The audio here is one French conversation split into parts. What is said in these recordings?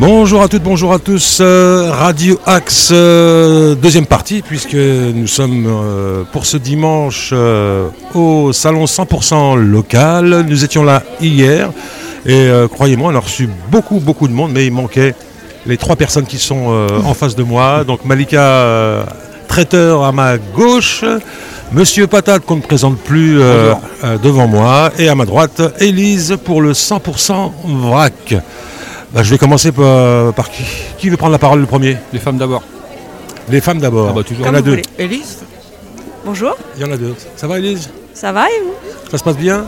Bonjour à toutes, bonjour à tous. euh, Radio Axe, euh, deuxième partie, puisque nous sommes euh, pour ce dimanche au salon 100% local. Nous étions là hier et croyez-moi, on a reçu beaucoup, beaucoup de monde, mais il manquait les trois personnes qui sont en face de moi. Donc Malika, traiteur à ma gauche. Monsieur Patate, qu'on ne présente plus devant moi. Et à ma droite, Élise pour le 100% vrac. Bah, je vais commencer par, par qui Qui veut prendre la parole le premier? Les femmes d'abord. Les femmes d'abord. Ah bah, toujours. Il y en a deux. Élise Bonjour, Il y en a deux. Ça va Élise? Ça va et vous? Ça se passe bien?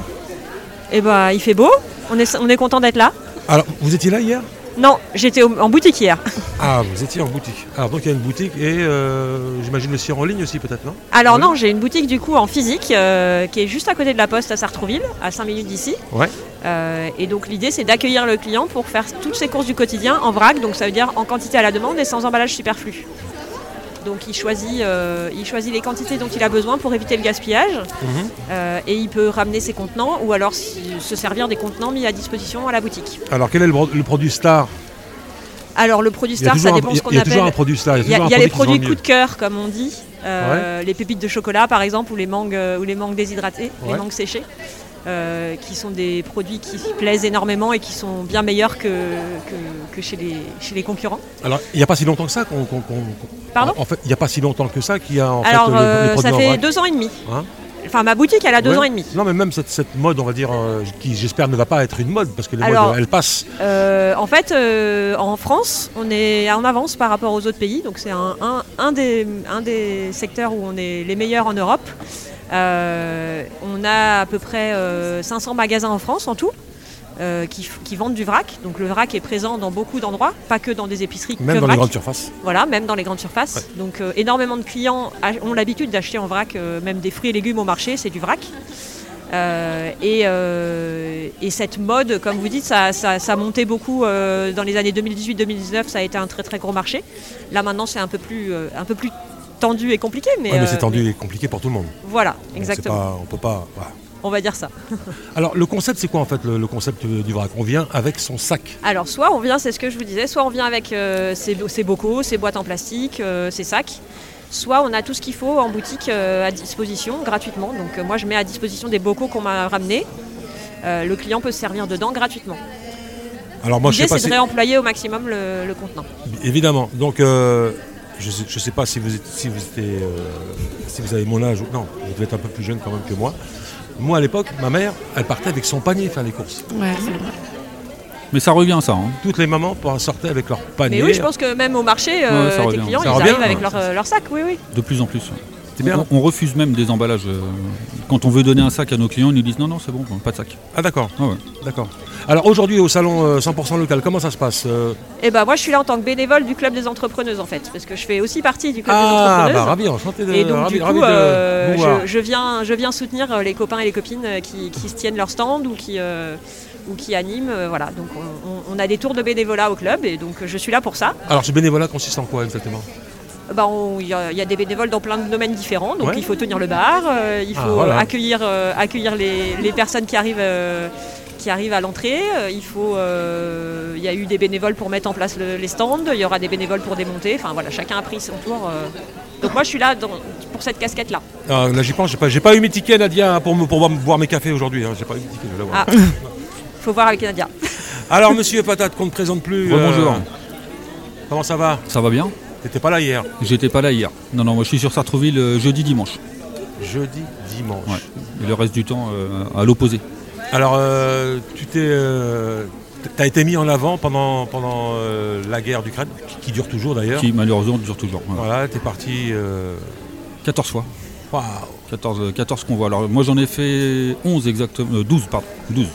Eh ben, il fait beau, on est, on est content d'être là. Alors, vous étiez là hier? Non, j'étais en boutique hier. Ah, vous étiez en boutique. Alors, donc il y a une boutique et euh, j'imagine le cire en ligne aussi peut-être, non? Alors Oui. non, j'ai une boutique du coup en physique euh, qui est juste à côté de la poste à Sartrouville, à 5 minutes d'ici. Ouais. Euh, et donc l'idée c'est d'accueillir le client pour faire toutes ses courses du quotidien en vrac, donc ça veut dire en quantité à la demande et sans emballage superflu. Donc il choisit, euh, il choisit les quantités dont il a besoin pour éviter le gaspillage Mhm. Euh, et il peut ramener ses contenants ou alors se servir des contenants mis à disposition à la boutique. Alors, quel est le, produit star? Alors le produit star, ça un- dépend ce qu'on il y a appelle. toujours un produit star. Il y a, y les produits mieux. coup de cœur, comme on dit, euh, les pépites de chocolat par exemple, ou les mangues, ou les mangues déshydratées, Ouais. les mangues séchées, euh, qui sont des produits qui plaisent énormément et qui sont bien meilleurs que, que, que chez, les, chez les concurrents. Alors, il n'y a pas si longtemps que ça qu'on. Pardon En fait, il n'y a pas si longtemps que ça qu'il y a en Alors fait le- euh, les ça fait deux ans et demi. Hein enfin ma boutique elle a deux Ouais. ans et demi. Non, mais même cette, cette mode, on va dire, euh, qui j'espère ne va pas être une mode, parce que les Alors- modes, elles passent. Euh, en fait, euh, en France, on est en avance par rapport aux autres pays. Donc, c'est un, un- un des, un des secteurs où on est les meilleurs en Europe. Euh, on a à peu près euh, 500 magasins en France en tout. euh, qui, vendent du vrac. Donc le vrac est présent dans beaucoup d'endroits, pas que dans des épiceries, Même que dans les grandes surfaces. Voilà, même dans les grandes surfaces. Donc euh, énormément de clients ont l'habitude d'acheter en vrac, euh, même des fruits et légumes au marché, c'est du vrac. Euh, et, euh, et cette mode, comme vous dites, ça, ça, ça a monté beaucoup euh, dans les années 2018-2019, ça a été un très très gros marché. Là maintenant c'est un peu plus, euh, un peu plus tendu et compliqué, mais, Ouais, mais euh, c'est tendu et compliqué pour tout le monde. voilà, exactement. Pas, on peut pas. voilà. On va dire ça. Alors, le concept, c'est quoi en fait le, le concept du vrac? On vient avec son sac. Alors, soit on vient, c'est ce que je vous disais, soit on vient avec euh, ses, ses bocaux, ses boîtes en plastique, euh, ses sacs, soit on a tout ce qu'il faut en boutique euh, à disposition gratuitement. Donc, moi, je mets à disposition des bocaux qu'on m'a ramenés. Le client peut se servir dedans gratuitement. Alors, moi, je sais L'idée, pas c'est si. de réemployer au maximum le, le contenant. Évidemment. Donc, je sais, je sais pas si vous, êtes- si vous étiez, euh, si vous avez mon âge ou non. Vous devez être un peu plus jeune quand même que moi. Moi, à l'époque, ma mère, elle partait avec son panier faire les courses. Ouais, c'est vrai. Mais ça revient ça. hein. Toutes les mamans pour- sortaient avec leur panier. Mais oui, je pense que même au marché, euh, Ouais, tes revient. clients, Ça ils revient, arrivent avec leur, euh, leur sac, oui, oui. De plus en plus. C'est bien. On, on refuse même des emballages. euh, quand on veut donner un sac à nos clients, ils nous disent non, non, c'est bon, pas de sac. Ah, d'accord. Ah ouais. D'accord. Alors, aujourd'hui, au salon euh, 100% local, comment ça se passe Euh, Et ben moi, je suis là en tant que bénévole du club des entrepreneuses, en fait, parce que je fais aussi partie du club des Ah, entrepreneuses. bah, ravi, enchanté de Et donc ravi, du coup, de euh, vous voir. je, je viens, je viens soutenir euh, les copains et les copines euh, qui, qui se tiennent leur stand ou qui, euh, ou qui animent. euh, voilà, donc on, on- a des tours de bénévolat au club et donc euh, je suis là pour ça. Alors, ce bénévolat consiste en quoi exactement? Bah, on- Il y, a- il y a des bénévoles dans plein de domaines différents, donc Ouais. il faut tenir le bar, euh, il Ah, faut voilà. euh, accueillir, euh, accueillir les, les personnes qui arrivent. euh, qui arrivent à l'entrée, Euh, il faut, euh, il y a eu des bénévoles pour mettre en place le- les stands, il y aura des bénévoles pour démonter, enfin voilà, chacun a pris son tour. euh. Donc moi je suis là dans- pour cette casquette là. Ah, Là, j'y pense, j'ai pas, j'ai pas eu mes tickets, Nadia, pour, me, pour boire- boire mes cafés aujourd'hui. hein. J'ai pas eu mes tickets, je vais l'avoir. Ah, faut voir avec Nadia. Alors, monsieur Patate, qu'on ne présente plus. euh, Rebonjour. comment ça va? Ça va bien T'étais pas là hier J'étais pas là hier. Non, non, moi je suis sur Sartreville euh, jeudi, dimanche. Jeudi, dimanche. Ouais. Et le reste du temps euh, à l'opposé. Alors, euh, tu t'es, t'as été mis en avant pendant, pendant euh, la guerre d'Ukraine, qui, qui dure toujours d'ailleurs. Qui malheureusement dure toujours. Voilà. Voilà, t'es parti. euh, 14 fois. Waouh 14, euh, 14 convois. Alors moi j'en ai fait 11 exactement. euh, 12, pardon. 12.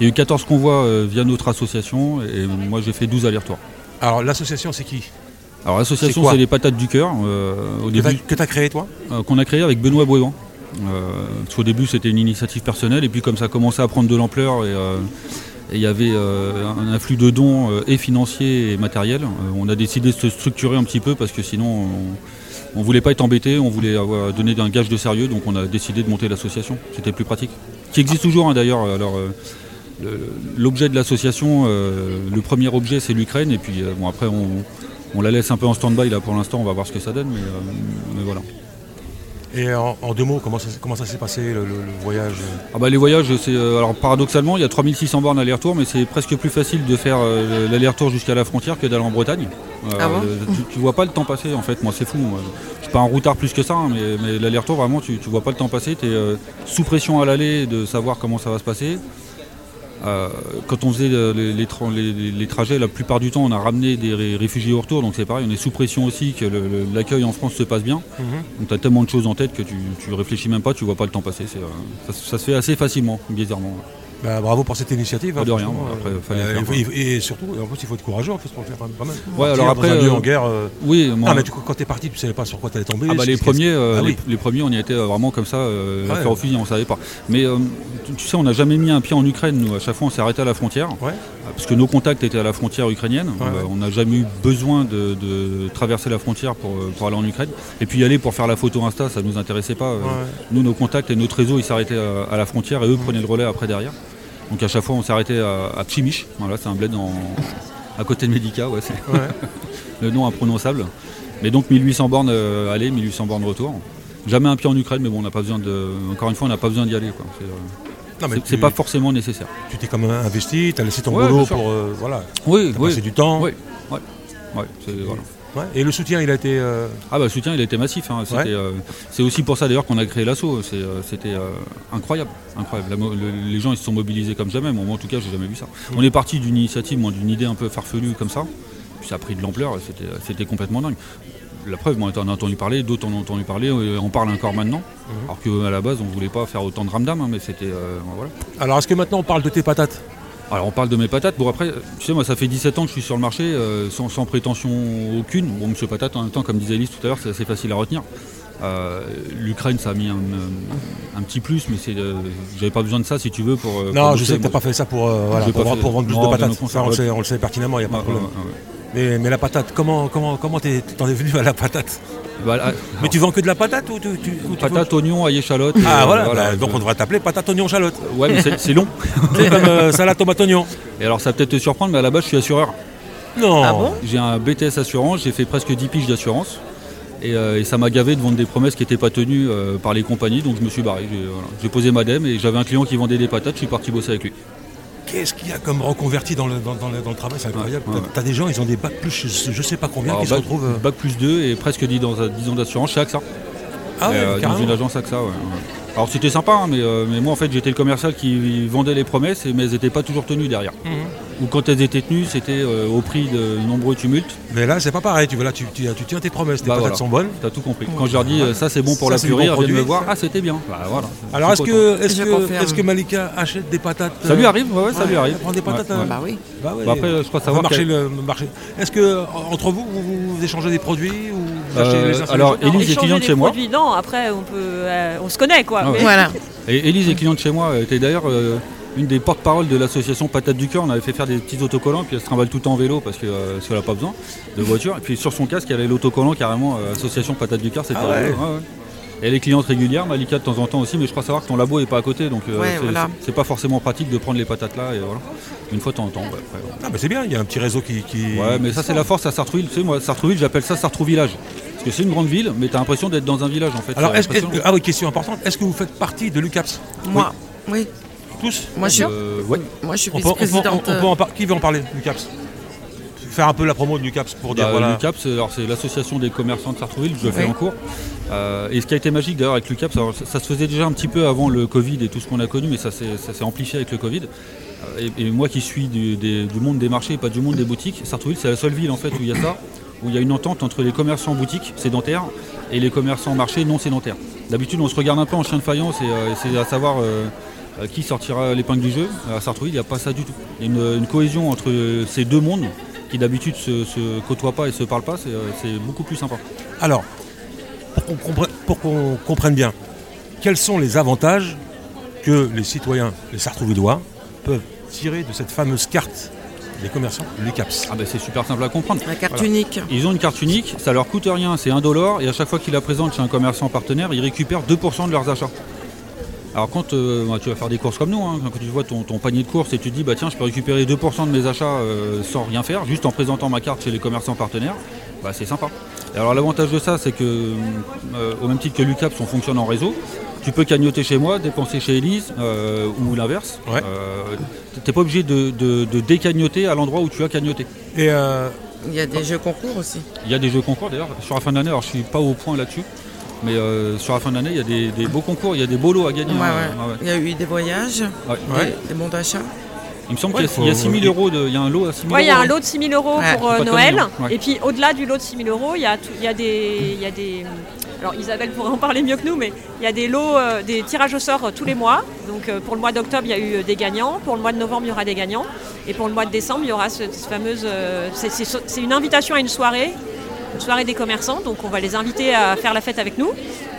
Il y a eu 14 convois via notre association et moi j'ai fait 12 allers-retours. Alors, l'association, c'est qui? Alors l'association c'est les patates du cœur euh, au Que que t'as créé, toi euh, qu'on a créé avec Benoît Bouévan. Euh, qu'au début c'était une initiative personnelle et puis comme ça a commencé à prendre de l'ampleur et il y avait euh, un afflux de dons euh, et financiers et matériels, euh, on a décidé de se structurer un petit peu parce que sinon on, on voulait pas être embêté, on voulait avoir, donner un gage de sérieux donc on a décidé de monter l'association, c'était plus pratique. Qui existe toujours hein, d'ailleurs. Alors l'objet de l'association, le premier objet c'est l'Ukraine, et puis bon après on, la laisse un peu en stand-by là pour l'instant, on va voir ce que ça donne, mais voilà. Et en, deux mots, comment ça, comment ça s'est passé le, voyage? Ah bah, Les voyages, c'est euh, alors paradoxalement, il y a 3600 bornes aller-retour, mais c'est presque plus facile de faire euh, l'aller-retour jusqu'à la frontière que d'aller en Bretagne. Euh, ah tu, vois pas le temps passer en fait, moi c'est fou. Je suis pas en routard plus que ça, hein, mais, l'aller-retour vraiment tu, tu vois pas le temps passer, tu es sous pression à l'aller de savoir comment ça va se passer. Euh, quand on faisait les, trajets, la plupart du temps, on a ramené des réfugiés au retour, donc c'est pareil, on est sous pression aussi que l'accueil en France se passe bien. Mhm. Donc tu as tellement de choses en tête que tu, tu réfléchis même pas, tu vois pas le temps passer. Euh, ça, se fait assez facilement, bizarrement. Bah, bravo pour cette initiative. Pas de rien. Euh, et, surtout, en plus, il faut être courageux fait, pour le faire quand. Ouais, alors après, dans un lieu en guerre. Oui, moi... Ah, mais quand tu es parti, tu savais pas sur quoi tu allais tomber. Ah bah, les premiers, ah les, premiers, on y était vraiment comme ça, ah faire au fusil, on savait pas. Mais tu sais, on n'a jamais mis un pied en Ukraine, nous. À chaque fois, on s'est arrêté à la frontière. Parce que nos contacts étaient à la frontière ukrainienne. on n'a jamais eu besoin de, traverser la frontière pour, aller en Ukraine. Et puis y aller pour faire la photo Insta, ça ne nous intéressait pas. Nous, nos contacts et notre réseau, ils s'arrêtaient à, la frontière et eux prenaient le relais après derrière. Donc à chaque fois, on s'est arrêté à, à Pchimich. Voilà, c'est un bled à côté de Medica. Ouais, le nom imprononçable. Mais donc 1800 bornes euh, aller, 1800 bornes retour. Jamais un pied en Ukraine, mais bon, on n'a pas besoin de. Encore une fois, on n'a pas besoin d'y aller. Euh, c'est pas forcément nécessaire. Tu t'es quand même investi, tu as laissé ton boulot pour euh, voilà, oui, passer du temps. Oui, Et le soutien, il a été. Euh, ah bah le soutien, il a été massif. Hein. Euh, c'est aussi pour ça d'ailleurs qu'on a créé l'assaut. C'était incroyable, incroyable. les gens ils se sont mobilisés comme jamais. Moi, en tout cas, j'ai jamais vu ça. Mm. On est parti d'une initiative, d'une idée un peu farfelue comme ça. Puis ça a pris de l'ampleur. C'était complètement dingue la preuve, moi, on a entendu parler, d'autres en ont entendu parler, on parle encore maintenant. Mhm. Alors qu'à la base, on ne voulait pas faire autant de ramdam, hein, mais c'était. Euh, voilà. Alors, est-ce que maintenant on parle de tes patates? Alors on parle de mes patates. Bon après, tu sais moi ça fait 17 ans que je suis sur le marché euh, sans, prétention aucune. Bon monsieur patate en même temps comme disait Elise tout à l'heure c'est assez facile à retenir. Euh, L'Ukraine ça a mis un, petit plus mais c'est j'avais pas besoin de ça si tu veux pour. non je sais que t'as pas fait ça pour, pour, vendre plus de patates. on, le sait, on, le sait, pertinemment, il n'y a pas de problème. Mais, la patate, comment comment comment t'en es, venu à la patate? Bah, Mais tu vends que de la patate ou, tu, Patate, oignon, ail échalote. Ah voilà, bah, donc on devrait t'appeler patate, oignon, chalotte. Ouais, mais c'est long. c'est comme euh, salade, tomate, oignon. Et alors ça va peut-être te surprendre, mais à la base je suis assureur. Non. Ah j'ai un BTS assurance, j'ai fait presque 10 piges d'assurance. Euh, et, ça m'a gavé de vendre des promesses qui n'étaient pas tenues euh, par les compagnies, donc je me suis barré. J'ai posé ma dème et j'avais un client qui vendait des patates, je suis parti bosser avec lui qu'est-ce qu'il y a comme reconverti dans le, dans, le, travail C'est incroyable. tu as, des gens, ils ont des bacs plus, je, ne sais pas combien, qui se retrouvent. Euh, bac plus 2 et presque 10 ans, d'assurance chez AXA. Ah ouais, euh, dans une agence AXA, ouais. Alors c'était sympa, hein, euh, mais, moi en fait j'étais le commercial qui vendait les promesses, mais elles n'étaient pas toujours tenues derrière. Mhm. Ou quand elles étaient tenues, c'était euh, au prix de nombreux tumultes. Mais là c'est pas pareil, tu, là, tu, tu, tiens tes promesses, tes bah, patates sont bonnes. Tu as tout compris. Quand je leur dis euh, ça c'est bon pour la purée, bon me voir, ah c'était bien. Bah, voilà. Alors est-ce que, est que, est que, Malika achète des patates Ça lui arrive, ouais, ça lui arrive. prend des patates Bah oui. Bah, après je crois savoir. Marcher le marché. Est-ce que entre vous, vous, échangez des produits ou Alors Elise est cliente chez moi. Non, après on peut, on se connaît quoi. Voilà. Et Elise est cliente chez moi, était d'ailleurs euh, une des porte-paroles de l'association Patate du Cœur. On avait fait faire des petits autocollants, puis elle se trimballe tout le temps en vélo parce euh, qu'elle n'a pas besoin de voiture. Et puis sur son casque, il y avait l'autocollant carrément, euh, association Patate du Cœur, c'était ah Elle est cliente régulière, Malika de temps en temps aussi, mais je crois savoir que ton labo n'est pas à côté, donc c'est pas forcément pratique de prendre les patates là. Et voilà. Une fois de temps en temps. ah, mais c'est bien, il y a un petit réseau qui. Ouais, mais ça, c'est la force à Sartrouville. Tu sais, moi, Sartrouville, j'appelle ça Sartrou Village c'est une grande ville, mais tu as l'impression d'être dans un village en fait. Alors, ah oui, question importante. Est-ce que vous faites partie de l'UCAPS? Moi, oui. Tous Moi, je, euh, Moi, je suis vice-présidente. Qui veut en parler, l'UCAPS Faire un peu la promo de l'UCAPS pour dire bah, voilà. L'UCAPS, c'est l'association des commerçants de Sartrouville, je le fais en cours. Euh, et ce qui a été magique d'ailleurs avec l'UCAPS, ça, se faisait déjà un petit peu avant le Covid et tout ce qu'on a connu, mais ça s'est amplifié avec le Covid. Euh, et, moi qui suis du, du, monde des marchés, pas du monde des boutiques, Sartrouville c'est la seule ville en fait où il y a ça où il y a une entente entre les commerçants boutiques sédentaires et les commerçants marchés non sédentaires. D'habitude, on se regarde un peu en chien de faïence et euh, c'est à savoir euh, qui sortira l'épingle du jeu. À Sartrouville, il n'y a pas ça du tout. Il y a une, cohésion entre ces deux mondes qui d'habitude se, se côtoient pas et se parlent pas. C'est beaucoup plus sympa. Alors, pour qu'on comprenne bien, quels sont les avantages que les citoyens, les Sartrouvillois, peuvent tirer de cette fameuse carte les commerçants, les CAPS. Ah ben c'est super simple à comprendre. La carte unique. Ils ont une carte unique, ça leur coûte rien, c'est un dollar et à chaque fois qu'ils la présentent chez un commerçant partenaire, ils récupèrent 2% de leurs achats. Alors quand euh, bah, tu vas faire des courses comme nous, hein, quand tu vois ton, ton panier de courses et tu te dis bah tiens je peux récupérer 2% de mes achats euh, sans rien faire, juste en présentant ma carte chez les commerçants partenaires, bah c'est sympa. Et alors l'avantage de ça c'est que euh, au même titre que l'UCAPS on fonctionne en réseau, tu peux cagnoter chez moi, dépenser chez Elise euh, ou l'inverse. Ouais. Euh, T'es pas obligé de, de- de décagnoter à l'endroit où tu as cagnoté. Et euh, Il y a des jeux concours aussi. Il y a des jeux concours d'ailleurs sur la fin d'année, alors je suis pas au point là-dessus, mais euh, sur la fin d'année il y a des, des beaux concours, il y a des beaux lots à gagner. Ouais, hein. ouais. Ah ouais. Il y a eu des voyages, Ouais. des- Ouais. des bons d'achat. Il me semble Ouais, qu'il y a- il y a faut- 6 000 euros, de- il y a un lot à 6 000 Ouais, il y a un hein. lot de 6 000 euros Ouais. pour euh, Noël. hein. Et puis au-delà du lot de 6 000 euros, il y a, tout- il y a des. il y a des alors Isabelle pourrait en parler mieux que nous, mais il y a des lots, euh, des tirages au sort euh, tous les mois. Donc euh, pour le mois d'octobre, il y a eu euh, des gagnants. Pour le mois de novembre, il y aura des gagnants. Et pour le mois de décembre, il y aura ce- cette fameuse. euh, c'est- c'est c'est une invitation à une soirée. Une soirée des commerçants, donc on va les inviter à faire la fête avec nous.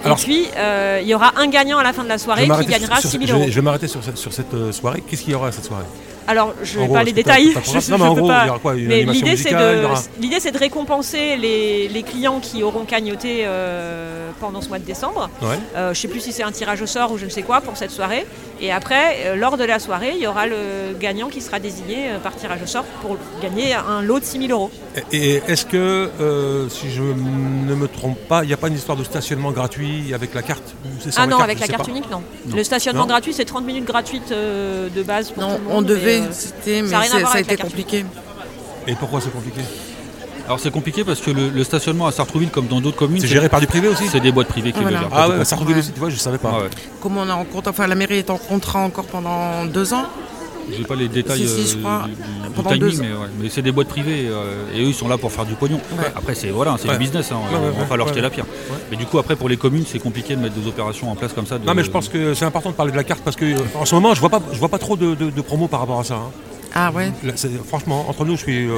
Alors- et puis euh, il y aura un gagnant à la fin de la soirée qui gagnera sur- 6 je 000 vais- euros. Je vais m'arrêter sur cette, sur cette, euh, soirée. Qu'est-ce qu'il y aura à cette soirée? Alors, je gros, pas les détails. mais en peux gros, pas. il y aura quoi, une mais animation l'idée c'est de aura- l'idée c'est de récompenser les, les clients qui auront cagnoté euh, pendant ce mois de décembre. Ouais. Euh, je sais plus si c'est un tirage au sort ou je ne sais quoi pour cette soirée. Et après, euh, lors de la soirée, il y aura le gagnant qui sera désigné euh, par tirage au sort pour gagner un lot de 6 000 euros. Et et est-ce que, euh, si je ne me trompe pas, il n'y a pas une histoire de stationnement gratuit avec la carte Ah non, avec la carte pas. unique, non. Non. Le stationnement Non gratuit, c'est 30 minutes gratuites euh, de base pour Non, tout le on devait, c'était, mais ça a rien à c'est- voir ça a avec la été carte compliqué. Et pourquoi c'est compliqué? Alors c'est compliqué parce que le, le stationnement à Sartrouville, comme dans d'autres communes, C'est géré par du privé aussi? c'est des boîtes privées qui Voilà. le gèrent. Ah ouais, compte. Ouais. aussi, tu vois, je savais pas. Ah ouais. Comme on est en contrat, enfin la mairie est en contrat encore pendant deux ans. J'ai pas les détails Si, si, je euh, crois, du, timing, mais, ouais. Mais c'est des boîtes privées euh, et eux ils sont là pour faire du pognon. Ouais. Après c'est voilà, c'est Ouais. du business, hein, Ouais, ouais, on va ouais, jeter ouais. la pierre. Mais du coup après pour les communes c'est compliqué de mettre des opérations en place comme ça. de- Non mais je pense que c'est important de parler de la carte parce que euh, en ce moment je vois pas je vois pas trop de, de, de promos par rapport à ça. hein. Ah ouais. Là, franchement entre nous je suis euh,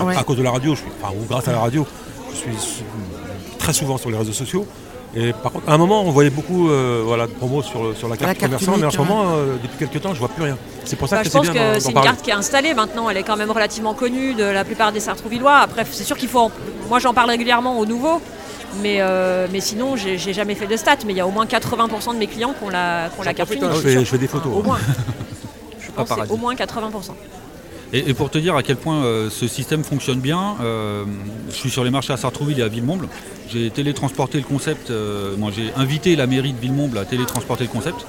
à- Ouais. à cause de la radio, je suis, enfin ou grâce à la radio, je suis très souvent sur les réseaux sociaux. Et par contre, à un moment, on voyait beaucoup euh, voilà, de promos sur, sur la carte La carte mais en ce moment, euh, depuis quelques temps, je vois plus rien. C'est pour ça Bah, que je c'est pense bien que c'est une parler. carte qui est installée maintenant, elle est quand même relativement connue de la plupart des Sartrouvillois. Après, c'est sûr qu'il faut. en- Moi, j'en parle régulièrement aux nouveaux, mais, euh, mais sinon, j'ai jamais fait de stats. Mais il y a au moins 80% de mes clients qui ont la, qui ont la carte hein, unique. je fais- sûr. je fais des photos. Au moins. Je pense au moins 80%. Et, et pour te dire à quel point euh, ce système fonctionne bien, euh, je suis sur les marchés à Sartrouville et à Villemomble. J'ai télétransporté le concept, euh, moi j'ai invité la mairie de Villemomble à télétransporter le concept.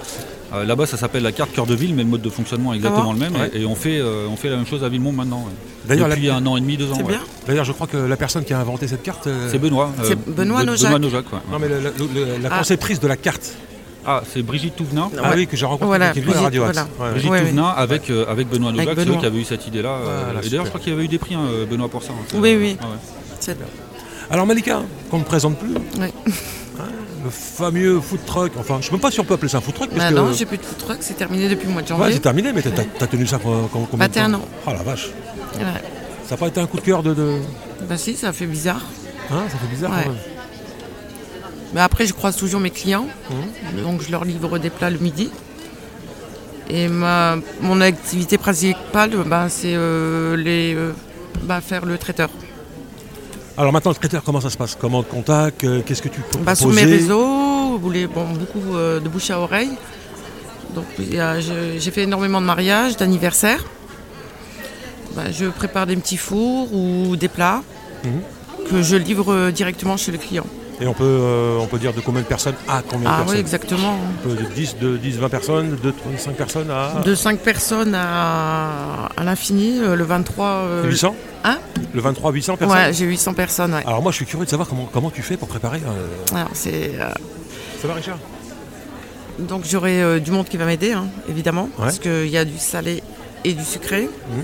Euh, Là-bas ça s'appelle la carte cœur de ville, mais le mode de fonctionnement est exactement le même. Ouais. Et, et on, fait, euh, on fait la même chose à Villemomble maintenant. ouais. D'ailleurs, la- Depuis un an et demi, deux ans. C'est ouais. bien. D'ailleurs, je crois que la personne qui a inventé cette carte. euh, C'est Benoît. C'est Benoît Be- Nojac. Benoît Nojac, ouais. Non, mais le- le- le- la Ah. conceptrice de la carte. Ah, c'est Brigitte Touvenin. Ah Ouais. oui, que j'ai rencontré Voilà, qui est venue à radio Axe. voilà. Ouais, ouais. Brigitte Ouais, ouais. Avec, euh, avec Benoît Nojac, c'est eux Benoît. qui avaient eu cette idée-là. euh, Voilà, et d'ailleurs, je crois qu'il y avait eu des prix, hein, Benoît, pour ça. hein. Oui, oui. Ouais, ouais. C'est- Alors, Malika, qu'on ne présente plus. Ouais. Hein, le fameux food truck. Enfin, je ne sais même pas si on peut appeler ça un food truck. Bah parce que- non, j'ai plus de food truck, c'est terminé depuis le mois de Ouais, janvier. c'est terminé, mais t'as t'as tenu ça pour com- combien de 21 temps ans. Ah la vache. Ouais. Ça n'a pas été un coup de cœur de. de- Bah si, ça fait bizarre. Hein, ça fait bizarre Ouais. quand même. Mais après, je croise toujours mes clients. Mhm. Donc, je leur livre des plats le midi. Et ma, mon activité principale, bah, c'est euh, les, euh, bah, faire le traiteur. Alors maintenant, le traiteur, comment ça se passe? Comment on te contacte? Euh, Qu'est-ce que tu peux Bah, sur mes réseaux, vous voulez, bon, beaucoup de bouche à oreille. Donc, j'ai fait énormément de mariages, d'anniversaires. Bah, je prépare des petits fours ou des plats Mhm. que je livre directement chez le client. Et on peut, euh, on peut dire de combien de personnes à combien de Ah oui, personnes exactement. On peut de 10, de 10, 20 personnes, de 5 personnes à De 5 personnes à, à l'infini, euh, le 23. euh, 800 Hein Le 23, 800 personnes Ouais, j'ai 800 personnes, ouais. Alors moi, je suis curieux de savoir comment, comment tu fais pour préparer. euh, Alors, c'est, Ça va, Richard? Donc j'aurai du monde qui va m'aider, hein, évidemment, Ouais. parce qu'il y a du salé et du sucré. Mhm.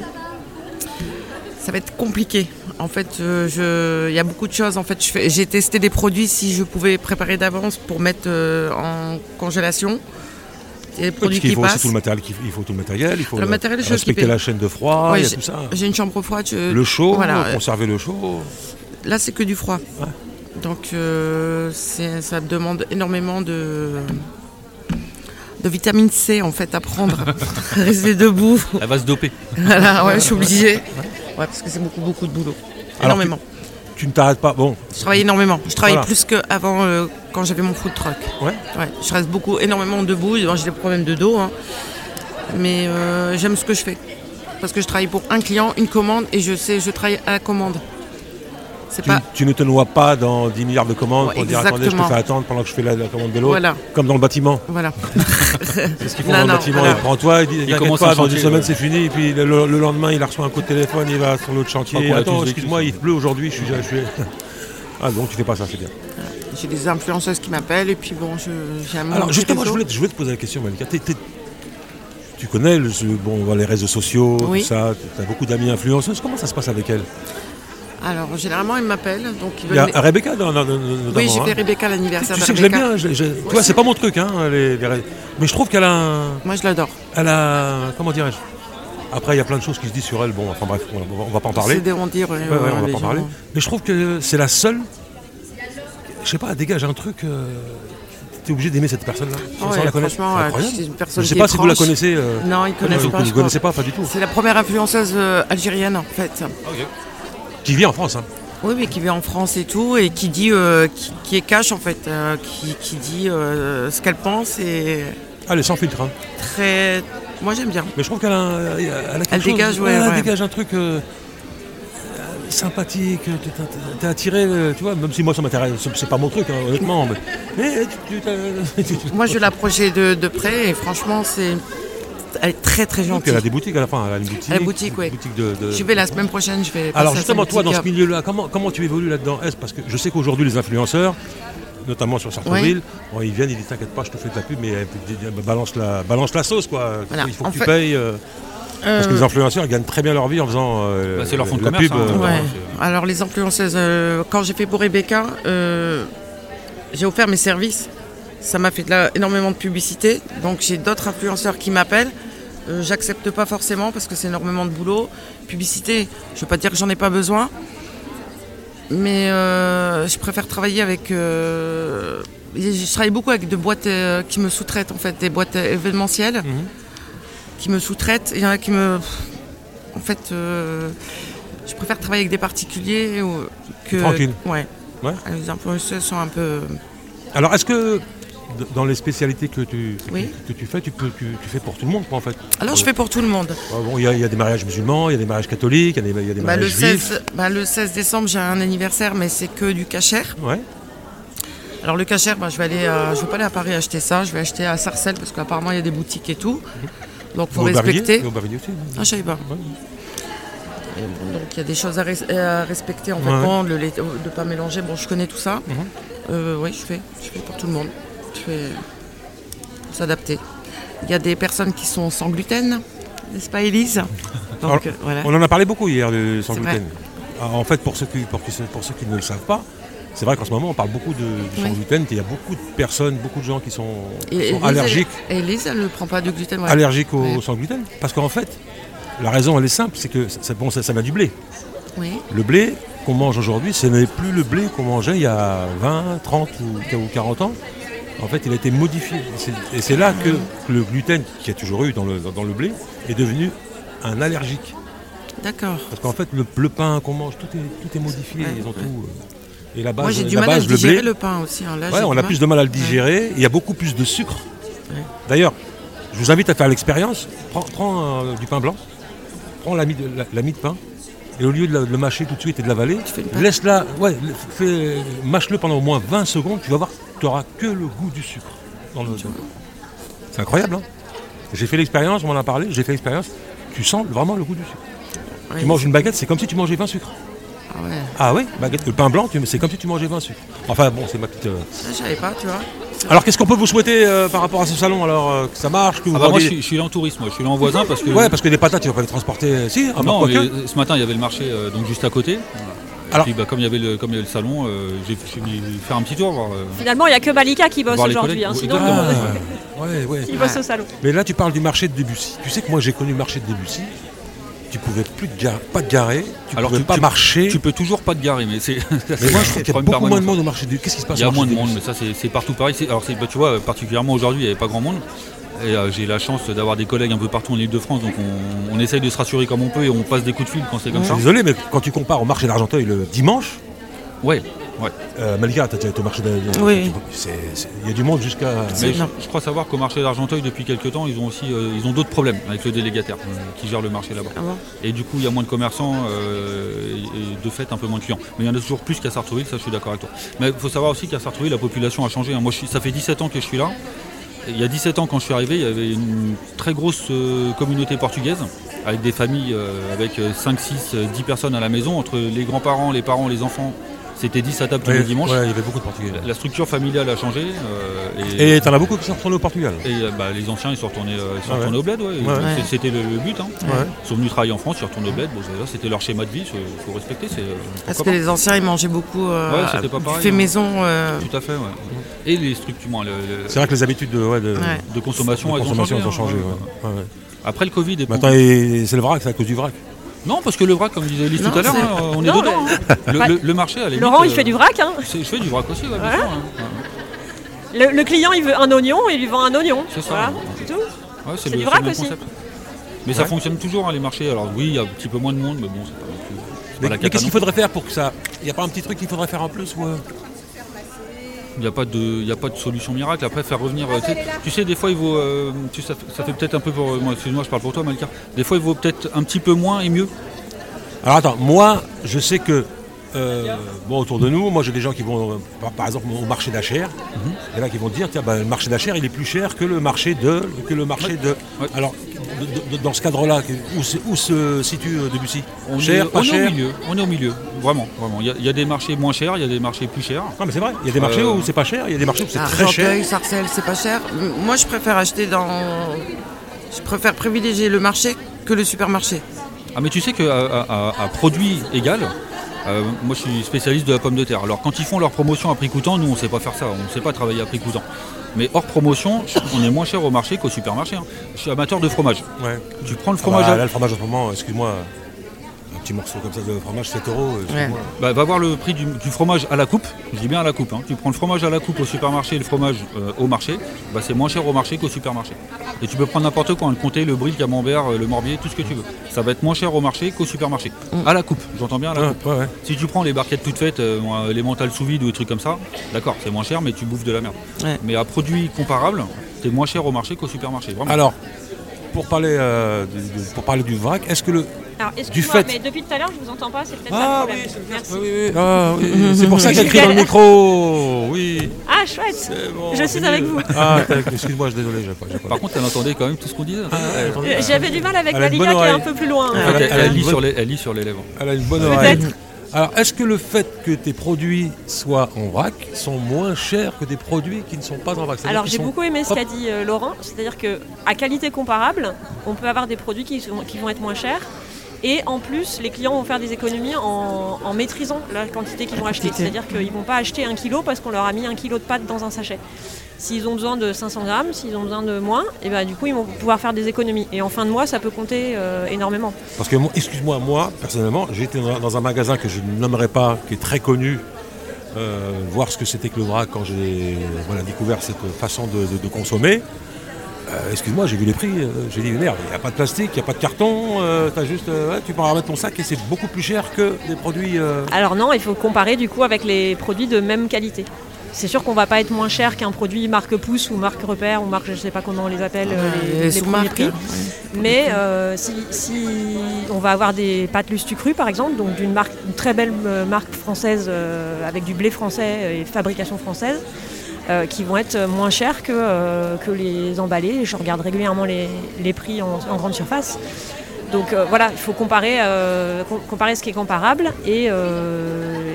Ça va être compliqué. En fait, euh, je- il y a beaucoup de choses. En fait, je fais- j'ai testé des produits si je pouvais préparer d'avance pour mettre euh, en congélation. Il y a des Parce produits qu'il qui faut aussi passent. tout le matériel, qu'il faut- il faut tout le matériel, il faut Le euh, je respecter la chaîne de froid, Ouais, il y a j'ai- tout ça. J'ai une chambre froide. je- Le chaud, Voilà. conserver le chaud. Là, c'est que du froid. Ouais. Donc, euh, ça demande énormément de, de vitamine C en fait à prendre. Rester debout. Elle va se doper. voilà, ouais, je suis obligée. Ouais, parce que c'est beaucoup, beaucoup de boulot. Alors, Énormément. Tu ne t'arrêtes pas. Bon, Je travaille énormément. Je travaille Voilà. plus qu'avant le quand j'avais mon food truck. Ouais. Ouais, je reste beaucoup, énormément debout. J'ai des problèmes de dos, hein. mais euh, j'aime ce que je fais. Parce que je travaille pour un client, une commande, et je sais, je travaille à la commande. Tu, pas. tu ne te noies pas dans 10 milliards de commandes Ouais, pour dire attendez, je te fais attendre pendant que je fais la, la commande de l'autre. Voilà, Comme dans le bâtiment. voilà. C'est ce qu'ils font Non, dans le bâtiment. voilà. Il prend toi, il dit T'inquiète commence pas, dans une semaine ouais. c'est fini. Et puis le, le lendemain, il reçoit un coup de téléphone, il va sur l'autre chantier. Ah, a Attends, excuse-moi, il pleut aujourd'hui, je suis. Je suis... Ah, donc tu fais pas ça, c'est bien. J'ai des influenceuses qui m'appellent, et puis bon, je, j'ai un Alors justement, je voulais, je voulais te poser la question, Malika. Tu connais le- ce- bon, les réseaux sociaux, Oui. tout ça. Tu as beaucoup d'amis influenceuses. Comment ça se passe avec elles? Alors, généralement, ils m'appellent, donc ils Il y a. Rebecca, dans, dans- dans- notamment. Oui, j'ai hein. fait Rebecca l'anniversaire Tu de sais que je l'aime Rebecca. bien. je- je- tu vois, c'est pas mon truc, hein, les, les ré- mais je trouve qu'elle a, un- Moi, je l'adore. elle a, comment dirais-je? Après, il y a plein de choses qui se disent sur elle. Bon, enfin bref, on, va- on va pas en parler. C'est des dire. Ouais, ouais, on va pas en parler. Mais je trouve que c'est la seule. Je sais pas, elle dégage un truc. Euh, T'es obligé d'aimer cette personne-là. sans la connaître. franchement, C'est incroyable. c'est une personne Je sais qui pas est si vous la connaissez. euh, Non, ils connaissent vous pas. ne vous connaissez crois. pas, pas du tout. C'est la première influenceuse euh, algérienne, en fait. Qui vit en France. Hein. Oui, mais qui vit en France et tout, et qui dit, euh, qui, qui est cash, en fait, euh, qui, qui dit euh, ce qu'elle pense et Allez, sans filtre. hein. très. Moi, j'aime bien. Mais je trouve qu'elle a, un- elle a quelque Elle chose- dégage, ouais, elle ouais. dégage un truc sympathique. t'es- attiré, tu vois, même si moi ça m'intéresse, c'est- pas mon truc, hein, honnêtement. Mais, mais tu- tu- t'as- tu- tu- Moi, je l'approchais de, de près, et franchement, c'est. Elle est très, très gentille. elle a des boutiques à la fin, elle a une boutique. Elle a une boutique, ouais. boutique de, de- Je vais la semaine prochaine, je vais. Alors justement, toi, dans ce milieu-là, comment, comment tu évolues là-dedans? Est-ce parce que je sais qu'aujourd'hui, les influenceurs, notamment sur Sartreville, bon, ils viennent, ils disent T'inquiète pas, je te fais de la pub, mais euh, balance la, balance la sauce, quoi. Voilà. Il faut En que tu fait- payes. euh, Parce que Euh, les influenceurs ils gagnent très bien leur vie en faisant euh, Bah, c'est leur fonds de la commerce, pub. hein. euh, Ouais. Alors les influenceuses, euh, quand j'ai fait pour Rebecca, euh, j'ai offert mes services. Ça m'a fait de la- énormément de publicité. Donc j'ai d'autres influenceurs qui m'appellent. Euh, J'accepte pas forcément parce que c'est énormément de boulot. Publicité, je veux pas dire que j'en ai pas besoin. Mais euh, je préfère travailler avec. euh, je travaille beaucoup avec des boîtes qui me sous-traitent en fait, des boîtes événementielles Mhm. qui me sous-traitent. Il y en a qui me. En fait, je préfère travailler avec des particuliers ou- que. Tranquille. Ouais. Ouais. Les influenceurs sont un peu. Alors, est-ce que dans les spécialités que tu, que, Oui. tu, que tu fais, tu, peux, tu, tu fais pour tout le monde, quoi, en fait Alors je fais pour tout le monde. Ah bon, Il y, a- il y a des mariages musulmans, il y a des mariages catholiques, il y a des, il y a des Bah, le, mariages juifs. 16, bah, le 16 décembre, j'ai un anniversaire, mais c'est que du cachère. Ouais. Alors le cachère, bah, je vais aller, à- je vais pas aller à Paris acheter ça. Je vais acheter à Sarcelles parce qu'apparemment il y a des boutiques et tout. Donc faut respecter. au aussi. Ah, je savais pas. Ouais. Bon, donc il y a des choses à, res- à respecter en fait. Ouais. Bon, le lait- de pas mélanger. Bon, je connais tout ça. Mhm. Euh, oui, je fais. Je fais pour tout le monde. Fais s'adapter. Il y a des personnes qui sont sans gluten, n'est-ce pas, Élise Donc Alors, euh, voilà. On en a parlé beaucoup hier de sans C'est gluten. Ah, En fait, pour ceux, qui, pour, qui- pour ceux qui ne le savent pas, c'est vrai qu'en ce moment, on parle beaucoup de, du sans gluten. Il y a beaucoup de personnes, beaucoup de gens qui sont, Et allergiques, Élise, elle ne prend pas de gluten. ouais. allergiques au Ouais. sans gluten. Parce qu'en fait, la raison, elle est simple, c'est que ça, bon, ça, ça vient du blé. Oui. Le blé qu'on mange aujourd'hui, ce n'est plus le blé qu'on mangeait il y a 20, 30 ou, ou 40 ans. En fait, il a été modifié. Et c'est- là que, le gluten, qui a toujours eu dans le, dans le blé, est devenu un allergique. D'accord. Parce qu'en fait, le, le pain qu'on mange, tout est, tout est modifié. Ouais, Ils ont ouais. tout. euh, et la base, Moi, j'ai du la mal à le digérer blé, le pain aussi. hein. Là, ouais, on a mal. plus de mal à le digérer. Il y a beaucoup plus de sucre. D'ailleurs, je vous invite à faire l'expérience. Prends, prends, euh, du pain blanc, prends la mie de, la- de pain, et au lieu de, la- de le mâcher tout de suite et de l'avaler, laisse-la, ouais, mâche-le pendant au moins 20 secondes. Tu vas voir, tu n'auras que le goût du sucre. dans le- C'est incroyable. Hein j'ai fait l'expérience, on m'en a parlé. J'ai fait l'expérience. Tu sens vraiment le goût du sucre. Ouais, Tu manges une baguette, c'est comme si tu mangeais 20 sucres. Ah ouais. Ah oui, baguette, le pain blanc, tu- c'est comme si tu mangeais 20 sucres. Enfin bon, c'est ma petite. euh, Ça, je savais pas, tu vois. Alors qu'est-ce qu'on peut vous souhaiter euh, par rapport à ce salon Alors euh, que ça marche, que vous Ah bah moi je suis, je suis là en tourisme, moi. je suis là en voisin parce que. Ouais, parce que des patates, tu vas pas les transporter. Si, à non, mais ce matin il y avait le marché euh, donc juste à côté. Alors- puis bah, comme il y avait le comme il y avait le salon, euh, j'ai venu faire un petit tour voir. euh, Finalement, il n'y a que Malika qui bosse aujourd'hui. hein, sinon, Ah, ouais, ouais. qui bosse au salon. Mais là, tu parles du marché de Debussy. Tu sais que moi, j'ai connu le marché de Debussy. Tu pouvais plus te gar- pas te garer, tu Alors, pouvais tu- pas tu- marcher. Tu peux toujours pas te garer, mais c'est. Mais moi, je trouve qu'il y a beaucoup moins de monde au marché de. Qu'est-ce qui se passe Il y a moins de monde, mais ça c'est- partout pareil. Alors bah, tu vois, particulièrement aujourd'hui, il n'y avait pas grand monde. Et euh, j'ai la chance d'avoir des collègues un peu partout en Ile-de-France, donc on, on essaye de se rassurer comme on peut et on passe des coups de fil quand c'est comme Je ça. suis désolé, mais quand tu compares au marché d'Argenteuil le dimanche, Ouais. Ouais. Euh, Malika, t'as déjà été au marché de- Oui. Il y a du monde jusqu'à. Mais je, crois savoir qu'au marché d'Argenteuil, depuis quelques temps, ils ont aussi euh, ils ont d'autres problèmes avec le délégataire euh, qui gère le marché là-bas. Ah bon Et du coup, il y a moins de commerçants euh, et, et de fait un peu moins de clients. Mais il y en a toujours plus qu'à Sartrouville, ça je suis d'accord avec toi. Mais il faut savoir aussi qu'à Sartrouville, la population a changé. hein. Moi, je suis- ça fait 17 ans que je suis là. Il y a 17 ans, quand je suis arrivé, il y avait une très grosse euh, communauté portugaise, avec des familles euh, avec euh, 5, 6, euh, 10 personnes à la maison, entre les grands-parents, les parents, les enfants. C'était 10 à table tous Ouais, les dimanches. ouais, il y avait beaucoup de Portugais. La structure familiale a changé. euh, et, t'en as beaucoup qui sont retournés au Portugal. et, euh, bah, les anciens, ils sont retournés, euh, ils sont Ah ouais. retournés au bled. ouais. Ouais. C'est- C'était le, le but. hein. Ouais. Ils sont venus travailler en France, ils sont retournés au bled. Bon, c'était leur schéma de vie, il faut respecter. Parce que les anciens, ils mangeaient beaucoup euh, Ouais, c'était pas pareil, fait hein. maison. euh. Tout à fait, ouais. Et les structures, le- le- C'est vrai que les habitudes de, ouais, de, Ouais. de consommation, de elles consommation, ont elles ont changé. changé. hein. ouais. Ouais, ouais. Après le Covid, et c'est le vrac, c'est à cause du vrac. Non, parce que le vrac, comme disait Elise Non, tout à l'heure, hein, on est Non, dedans. hein. Le, Bah, le- le marché, à la limite, Laurent, il euh, fait du vrac. hein. c'est- Je fais du vrac aussi, ouais, bien Voilà. sûr, hein. Le, le client, il veut un oignon, il lui vend un oignon. C'est ça. Voilà, c'est tout. Ouais, C'est du vrac aussi. concept. Mais ça fonctionne toujours, hein, les marchés. Alors oui, il y a un petit peu moins de monde, mais bon, c'est pas non plus. c'est Mais, pas mais cata qu'est-ce qu'il faudrait faire pour que ça. Il n'y a pas un petit truc qu'il faudrait faire en plus ou, euh, Il n'y a, pas de- a pas de solution miracle. Après, faire revenir. euh, tu sais- des fois, il vaut. euh, tu ça, fait- ça fait peut-être un peu pour. euh, moi, excuse-moi, je parle pour toi, Malika. Des fois, il vaut peut-être un petit peu moins et mieux. Alors attends, moi, je sais que. Euh, bon, autour de nous, moi j'ai des gens qui vont, par, par exemple, au marché d'Achères, Mhm. et là qui vont dire, tiens, bah, le marché d'Achères, il est plus cher que le marché de, que le marché de. Ouais. Alors, de- de- dans ce cadre-là, où, se- où se situe euh, Debussy? On Cher, est, pas on est cher? au milieu. On est au milieu. Vraiment, vraiment. Il y, a, il y a des marchés moins chers, il y a des marchés plus chers. Non, mais c'est vrai, il y a des marchés Euh, où c'est pas cher, il y a des marchés où c'est très cher. Sarcelles, c'est pas cher. Moi, je préfère acheter dans. Je préfère privilégier le marché que le supermarché. Ah, mais tu sais qu'à à, à- à produit égal, euh, moi je suis spécialiste de la pomme de terre. Alors quand ils font leur promotion à prix coûtant, nous on sait pas faire ça, on ne sait pas travailler à prix coûtant. Mais hors promotion, on est moins cher au marché qu'au supermarché. hein. Je suis amateur de fromage. Ouais. Tu prends le Ah fromage, bah, à- là, le fromage en ce moment, excuse-moi, petit morceau comme ça de fromage, 7 euros. excuse-moi. bah, va voir le prix du, du fromage à la coupe. Je dis bien à la coupe. hein. Tu prends le fromage à la coupe au supermarché et le fromage euh, au marché, bah, c'est moins cher au marché qu'au supermarché. Et tu peux prendre n'importe quoi, hein, le comté, le brie, le camembert, euh, le morbier, tout ce que tu veux. Ça va être moins cher au marché qu'au supermarché. À la coupe, j'entends bien à la Ouais, coupe. ouais, ouais. Si tu prends les barquettes toutes faites, euh, les mentales sous vide ou des trucs comme ça, d'accord, c'est moins cher, mais tu bouffes de la merde. Ouais. Mais à produit comparable, c'est moins cher au marché qu'au supermarché. Vraiment. Alors, pour parler, euh, du, du- pour parler du vrac, est-ce que le. Alors, Du excuse-moi, fait- mais depuis tout à l'heure, je vous entends pas, c'est peut-être ça Ah le oui, problème. Merci. oui, oui. Ah, oui, c'est pour ça a écrit dans le micro. Oui. Ah, chouette C'est bon, Je c'est suis avec mieux. vous. Ah, excuse-moi, je suis désolé, j'ai pas. j'ai pas- Par contre, elle entendait quand même tout ce qu'on disait. Euh, J'avais du mal avec Elle a une Malika bonne qui est un peu plus loin. Elle lit sur les, elle lit sur les lèvres. Elle a une bonne Peut-être. oreille. Alors, est-ce que le fait que tes produits soient en vrac sont moins chers que des produits qui ne sont pas en vrac? Alors j'ai beaucoup aimé ce qu'a dit euh, Laurent, c'est-à-dire que à qualité comparable, on peut avoir des produits qui, sont- qui vont être moins chers. Et en plus, les clients vont faire des économies en, en maîtrisant la quantité qu'ils vont acheter. C'est-à-dire qu'ils ne vont pas acheter un kilo parce qu'on leur a mis un kilo de pâtes dans un sachet. S'ils ont besoin de 500 grammes, s'ils ont besoin de moins, et ben, du coup, ils vont pouvoir faire des économies. Et en fin de mois, ça peut compter euh, énormément. Parce que, moi- excuse-moi, moi, personnellement, j'ai été dans un magasin que je ne nommerai pas, qui est très connu, euh, voir ce que c'était que le vrac quand j'ai voilà, découvert cette façon de, de- de consommer. Euh, excuse-moi, j'ai vu les prix, euh, j'ai dit merde, il n'y a pas de plastique, il n'y a pas de carton, euh, t'as juste, ouais, tu peux remettre ton sac et c'est beaucoup plus cher que des produits. Alors non, il faut comparer du coup avec les produits de même qualité. C'est sûr qu'on va pas être moins cher qu'un produit marque pouce ou marque repère ou marque je sais pas comment on les appelle euh, les, premiers ouais. prix. Mais euh, si, si on va avoir des pâtes Lustu cru par exemple, donc d'une marque, une très belle euh, marque française euh, avec du blé français et fabrication française, qui vont être moins chères que, que les emballés. Je regarde régulièrement les, les prix en, en grande surface. Donc euh, voilà, il faut comparer, euh, com- comparer ce qui est comparable et, euh,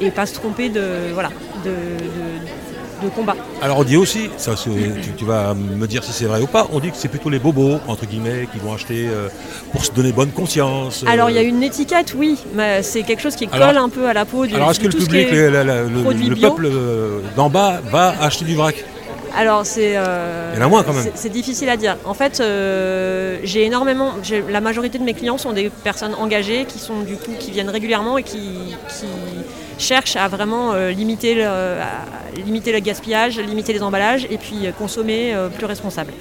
et pas se tromper de, voilà, de, de- de combat. Alors on dit aussi, ça, tu, tu vas me dire si c'est vrai ou pas, on dit que c'est plutôt les bobos, entre guillemets, qui vont acheter euh, pour se donner bonne conscience. euh. Alors il y a une étiquette, oui, mais c'est quelque chose qui colle Alors- un peu à la peau du, Alors est-ce que le public, le, peuple euh, d'en bas va acheter du vrac? Alors c'est. Il y en a moins, quand même. c'est- difficile à dire. En fait, j'ai énormément. La majorité de mes clients sont des personnes engagées qui sont du coup qui viennent régulièrement et qui, qui cherchent à vraiment euh, limiter, le, à limiter le gaspillage, limiter les emballages et puis euh, consommer euh, plus responsable.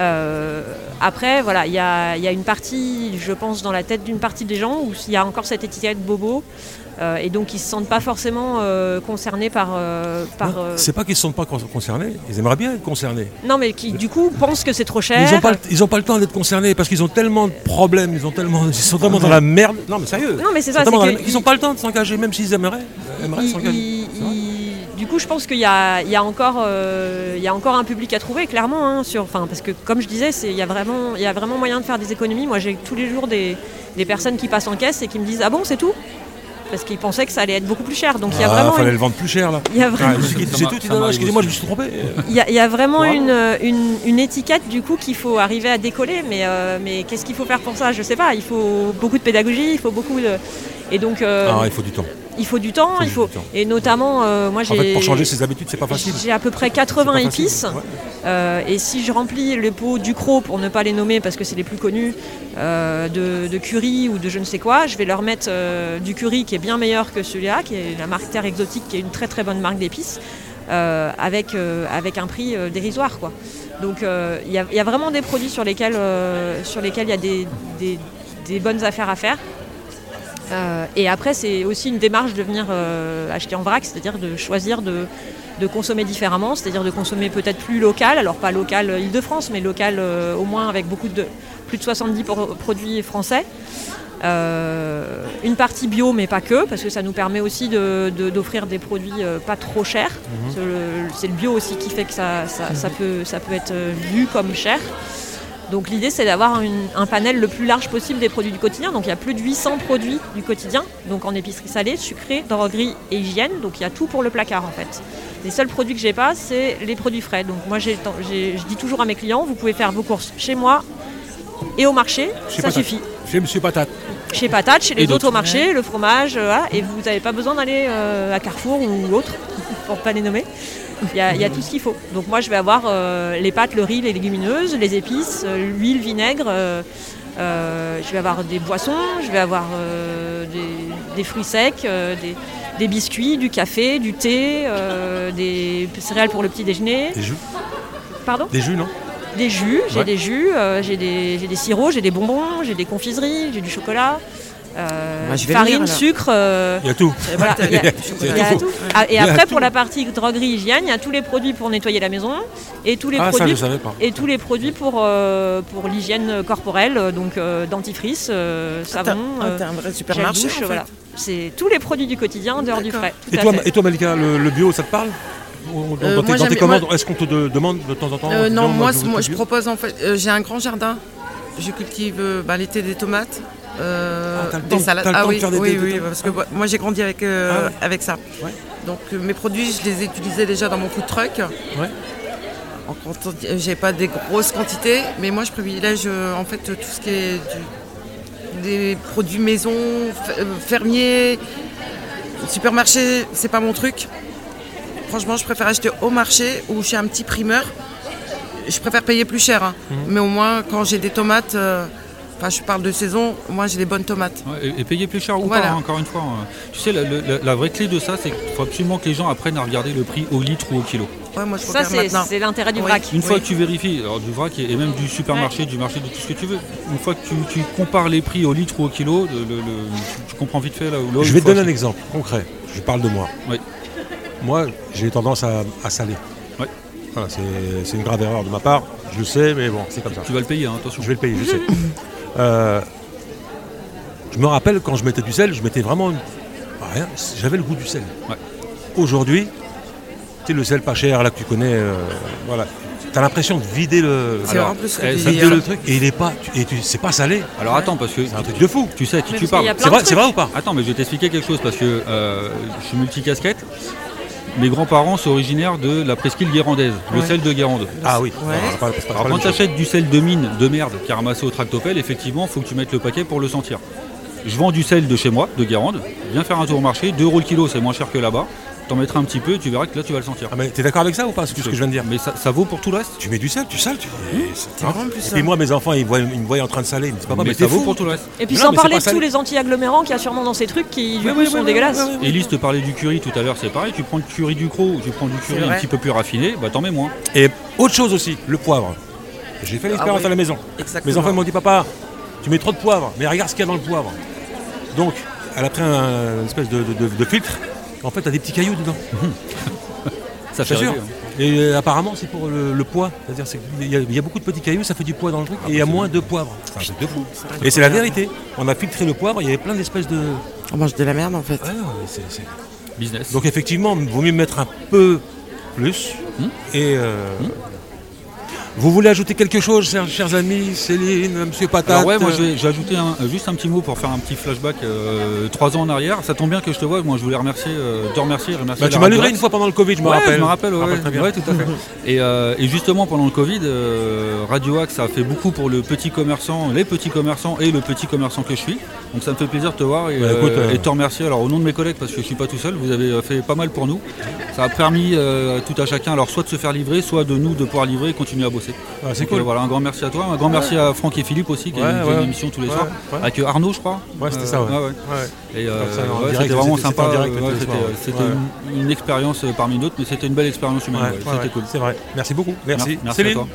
Euh, après, voilà, il y a, il y a une partie, je pense, dans la tête d'une partie des gens où il y a encore cette étiquette bobo. euh, et donc ils se sentent pas forcément euh, concernés par. C'est pas qu'ils ne sont pas con- concernés, ils aimeraient bien être concernés. non, mais qui du coup pensent que c'est trop cher. Ils n'ont pas, le- ils ont pas le temps d'être concernés parce qu'ils ont tellement de problèmes, ils, ont tellement, ils sont tellement dans la merde. Non, mais sérieux. Non, mais c'est Ils ça, la- Ils n'ont pas le temps de s'engager, même s'ils aimeraient, aimeraient s'engager. il- C'est vrai il- du coup, je pense qu'il y a, il y a encore, euh, il y a encore un public à trouver, clairement, hein, sur, parce que comme je disais, c'est- il y a vraiment, il y a vraiment moyen de faire des économies. Moi, j'ai tous les jours des, des personnes qui passent en caisse et qui me disent ah bon, c'est tout, parce qu'ils pensaient que ça allait être beaucoup plus cher. Donc il y a Ah, vraiment, fallait une- le vendre plus cher là. il y a vraiment, Ah, excusez-moi, je me suis trompé. il y a, il y a vraiment une, une, une étiquette du coup qu'il faut arriver à décoller. Mais, euh, mais qu'est-ce qu'il faut faire pour ça? Je sais pas. Il faut beaucoup de pédagogie, il faut beaucoup de, et donc euh, Ah, il faut du temps. Il faut du temps, faut il faut, temps. et notamment euh, moi En j'ai fait, pour changer ses habitudes, c'est pas facile. J'ai à peu près 80 C'est pas facile. épices. Ouais. Euh, et si je remplis les pots du croc, pour ne pas les nommer parce que c'est les plus connus, euh, de, de curry ou de je ne sais quoi, je vais leur mettre du curry qui est bien meilleur que celui-là, qui est la marque Terre Exotique, qui est une très très bonne marque d'épices, avec, avec un prix dérisoire. Quoi. Donc il y, a- il y a vraiment des produits sur lesquels sur lesquels il y a des, des- des bonnes affaires à faire. Euh, et après, c'est aussi une démarche de venir euh, acheter en vrac, c'est-à-dire de choisir de, de consommer différemment, c'est-à-dire de consommer peut-être plus local, alors pas local euh, Île-de-France, mais local euh, au moins avec beaucoup de plus de 70 pro- produits français. Une partie bio, mais pas que, parce que ça nous permet aussi de- de- d'offrir des produits pas trop chers. C'est le- C'est le bio aussi qui fait que ça, ça- ça peut, ça peut être vu comme cher. Donc l'idée c'est d'avoir un panel le plus large possible des produits du quotidien. Donc il y a plus de 800 produits du quotidien, donc en épicerie salée, sucrée, droguerie et hygiène. Donc il y a tout pour le placard en fait. Les seuls produits que j'ai pas, c'est les produits frais. Donc moi j'ai- je dis toujours à mes clients, vous pouvez faire vos courses chez moi et au marché, Chez ça Patate. suffit. Chez Monsieur Patate. Chez Patate, chez Et les autres au marché, le fromage, euh, voilà, et vous n'avez pas besoin d'aller euh, à Carrefour ou autre, pour pas les nommer. Il y, a, il y a tout ce qu'il faut. Donc moi je vais avoir euh, les pâtes, le riz, les légumineuses, les épices, euh, l'huile, vinaigre. euh, je vais avoir des boissons, je vais avoir des, des fruits secs, des, des biscuits, du café, du thé, des céréales pour le petit déjeuner. Des jus. Pardon? Des jus, non? Des jus, j'ai Ouais. des jus, j'ai des, j'ai des sirops, j'ai des bonbons, j'ai des confiseries, j'ai du chocolat. Euh, Bah, farine, sucre, euh, Il y a tout. euh, voilà, il y a- C'est il y a tout. tout. Ah, Et après, pour la partie droguerie hygiène, il y a tous les produits pour nettoyer la maison et tous les Ah, ça, produits je savais pas. et tous les produits pour, euh, pour l'hygiène corporelle, donc euh, dentifrice, euh, Ah, savon, ah, euh, un vrai supermarché. douche, en fait. voilà. C'est tous les produits du quotidien en dehors du frais. tout Et à toi, fait. et toi, Malika, le, le bio, ça te parle Dans, Euh, tes, dans tes j'aime- commandes, moi- est-ce qu'on te de- demande de temps en temps Euh, non, moi, je moi propose en fait, euh, j'ai un grand jardin. Je cultive bah, l'été des tomates, euh, Ah, des salades. ah de oui, des- oui, oui, parce que moi- moi j'ai grandi avec, euh, Ah avec ça. Ouais. Donc euh, mes produits, je les utilisais déjà dans mon food truck. Ouais. J'ai pas des grosses quantités, mais moi je privilège en fait tout ce qui est du- des produits maison, fermiers, supermarché, c'est pas mon truc. Franchement, je préfère acheter au marché ou chez un petit primeur. Je préfère payer plus cher, hein. Mhm. mais au moins quand j'ai des tomates, euh, enfin je parle de saison, moi j'ai des bonnes tomates. Ouais, et, et payer plus cher ou Voilà. pas, hein, encore une fois. hein. Tu sais, la, la- la vraie clé de ça, c'est qu'il faut absolument que les gens apprennent à regarder le prix au litre ou au kilo. Ouais, moi je Ça, c'est l'intérêt du Oui. vrac. Une fois que tu vérifies, alors du vrac et et même du supermarché, du marché, de tout ce que tu veux, une fois que tu, tu compares les prix au litre ou au kilo, le- le- le- tu, comprends vite fait là où Je vais te donner un exemple concret. Je parle de moi. Oui. Moi, j'ai tendance à, à saler. Voilà, c'est c'est une grave erreur de ma part. Je le sais, mais bon, c'est comme ça. Tu vas le payer, hein, attention. Je vais le payer, je sais. Euh, je me rappelle quand je mettais du sel, je mettais vraiment une- ah, rien. J'avais le goût du sel. Ouais. Aujourd'hui, tu sais, le sel pas cher, là que tu connais, euh, voilà. T'as l'impression de vider le, C'est Alors, plus eh, vider le truc et il est pas, tu- et tu, c'est pas salé. Alors attends, parce que C'est un truc de fou. tu sais qui tu parles. C'est vrai, vrai ou pas Attends, mais je vais t'expliquer quelque chose parce que euh, je suis multicasquette. Mes grands-parents sont originaires de la presqu'île guérandaise, le Ouais. sel de Guérande. Ah oui. Ouais. Pas- pas- c'est Alors quand tu achètes du sel de mine de merde qui est ramassé au tractopelle, effectivement, il faut que tu mettes le paquet pour le sentir. Je vends du sel de chez moi, de Guérande. Viens faire un tour au marché, 2 euros le kilo, c'est moins cher que là-bas. T'en mettras un petit peu et tu verras que là tu vas le sentir. Ah, mais t'es d'accord avec ça ou pas, ce que ce que je viens de dire Mais ça, ça vaut pour tout le reste. Tu mets du sel, tu sales, tu. C'est vraiment plus Et moi, mes enfants, ils, voient- ils me voient en train de saler. Ils me disent, papa, mais mais, ça vaut fou. pour tout le reste. Et puis Non, sans c'est parler pas de tous les anti-agglomérants qu'il y a sûrement dans ces trucs qui du coup sont dégueulasses. Elise te parlait du curry tout à l'heure, c'est pareil. Tu prends le curry du croc ou tu prends du curry un petit peu plus raffiné, bah t'en mets moins. Et autre chose aussi, le poivre. J'ai fait l'expérience Ah à la maison. Exactement. Mes enfants m'ont dit papa, tu mets trop de poivre, mais regarde ce qu'il y a dans le poivre. Donc, elle a pris un une espèce de, de- de- de filtre. En fait, t'as des petits cailloux dedans. Ça fait sûr. hein. Et euh, apparemment, c'est pour le, le poids. C'est-à-dire qu'il y, a- il y a beaucoup de petits cailloux, ça fait du poids dans le truc. Et il y a moins de poivre. C'est de fou. Et c'est la vérité. On a filtré le poivre, il y avait plein d'espèces de. On mange de la merde en fait. Ah, c'est- c'est- Business. Donc effectivement, il vaut mieux mettre un peu plus. Hmm. Et euh, vous voulez ajouter quelque chose, chers, chers amis, Céline, Monsieur Patate Alors ouais, moi je vais- j'ai ajouté un- juste un petit mot pour faire un petit flashback euh, trois ans en arrière. Ça tombe bien que je te vois. Moi, je voulais remercier, euh, te remercier, remercier. Bah, tu m'as livré une fois pendant le Covid, je me Ouais, rappelle. Je me rappelle, ouais, Je me rappelle très bien. ouais, tout à fait. Et, euh, et justement, pendant le Covid, euh, Radio Axe a fait beaucoup pour le petit commerçant, les petits commerçants et le petit commerçant que je suis. Donc ça me fait plaisir de te voir et, Bah, écoute, euh, euh, et te remercier. Alors au nom de mes collègues, parce que je suis pas tout seul, vous avez euh, fait pas mal pour nous. Ça a permis euh, tout à chacun, alors soit de se faire livrer, soit de nous de pouvoir livrer et continuer à bosser. Ah, c'est cool. euh, voilà, un grand merci à toi, un grand merci à Franck et Philippe aussi qui Ouais, a ouais. une émission tous les Ouais, soirs. ouais. Avec Arnaud, je crois. Ouais, c'était ça, ouais. ouais. Ouais. Et euh, c'était vraiment sympa. c'était une, une expérience parmi d'autres, mais c'était une belle expérience humaine. Ouais, ouais, ouais, c'était ouais, cool. C'est vrai. Merci beaucoup. Merci. Merci- merci à Céline toi.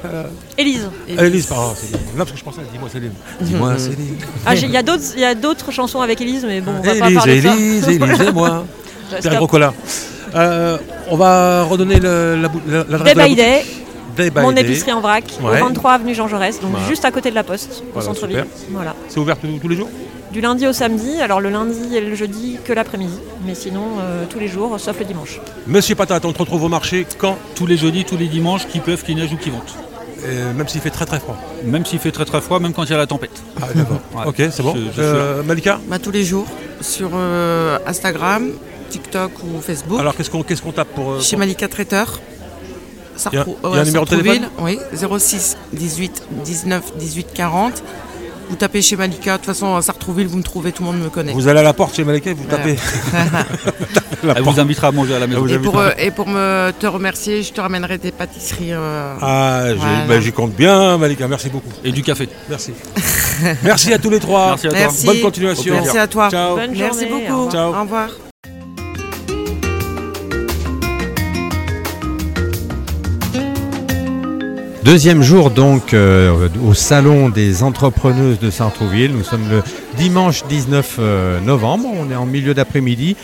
Élise. Élise, pardon. Non, parce que je pensais, dis-moi Céline. Dis-moi Céline. Ah, il y a d'autres- il y a d'autres chansons avec Élise, mais bon, on va pas Élise, parler de ça. Élise, Élise et moi. Pierre Grocola. Euh, on va redonner la la- de la mon épicerie en vrac, Ouais. au 23 avenue Jean Jaurès, donc Voilà. juste à côté de la Poste, au Voilà, centre-ville. Voilà. C'est ouvert tous, tous les jours? Du lundi au samedi, alors le lundi et le jeudi que l'après-midi, mais sinon euh, tous les jours, sauf le dimanche. Monsieur Patate, on te retrouve au marché quand? Tous les jeudis, tous les dimanches, qu'il pleuve, qu'il neige ou qu'il vente. Euh, Même s'il fait très très froid. Même s'il fait très très froid, même quand il y a la tempête. Ah, d'accord. Ouais. Ok, c'est bon. Je- je suis Euh, Malika Bah, tous les jours sur euh, Instagram, TikTok ou Facebook. Alors qu'est-ce qu'on qu'est-ce qu'on tape pour. Chez Malika Traiteur. Il y a- un numéro de téléphone Oui, 06 18 19 18 40. Vous tapez chez Malika, de toute façon à Sartrouville, vous me trouvez, tout le monde me connaît. Vous allez à la porte chez Malika, vous tapez. Elle porte. vous invitera à manger à la maison. Et pour, euh, et pour me te remercier, je te ramènerai des pâtisseries. euh, Ah, Voilà. ben, j'y compte bien, Malika. Merci beaucoup. Et du café. Merci. Merci à tous les trois. Merci à toi. Merci. Bonne continuation. Merci à toi. Ciao. Bonne Merci journée, au beaucoup. revoir. Ciao. Au revoir. Deuxième jour donc euh, au salon des entrepreneuses de Sartrouville. Nous sommes le dimanche 19 euh, novembre. On est en milieu d'après-midi.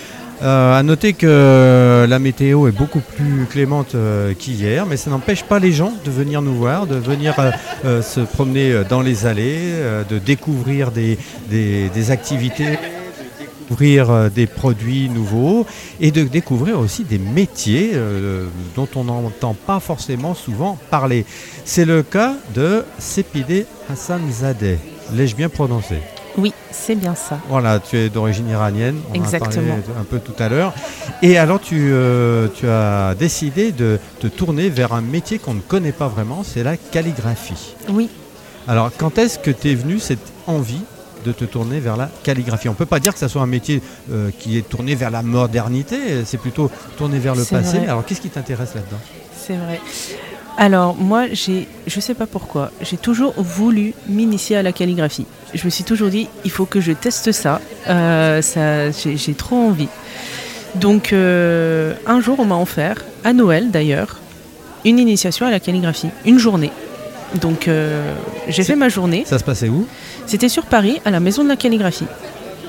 Euh, à noter que la météo est beaucoup plus clémente qu'hier, mais ça n'empêche pas les gens de venir nous voir, de venir se promener dans les allées, de découvrir des, activités, découvrir euh, des produits nouveaux et de découvrir aussi des métiers euh, dont on n'entend pas forcément souvent parler. C'est le cas de Sepide Hassan Zadeh. L'ai-je bien prononcé? Oui, c'est bien ça. Voilà, tu es d'origine iranienne. On en a Exactement. parlé un peu tout à l'heure. Et alors, tu, euh, tu as décidé de te tourner vers un métier qu'on ne connaît pas vraiment, c'est la calligraphie. Oui, Alors, quand est-ce que t'es venu cette envie de te tourner vers la calligraphie On ne peut pas dire que ça soit un métier euh, qui est tourné vers la modernité, c'est plutôt tourné vers le passé. vrai. Alors, qu'est-ce qui t'intéresse là-dedans? C'est vrai. Alors moi, j'ai, je sais pas pourquoi, j'ai toujours voulu m'initier à la calligraphie. Je me suis toujours dit, il faut que je teste ça. Euh, ça j'ai, trop envie. Donc euh, un jour, on m'a offert, à Noël d'ailleurs, une initiation à la calligraphie, une journée. Donc euh, j'ai fait ma journée. Ça se passait où? C'était sur Paris, à la maison de la calligraphie.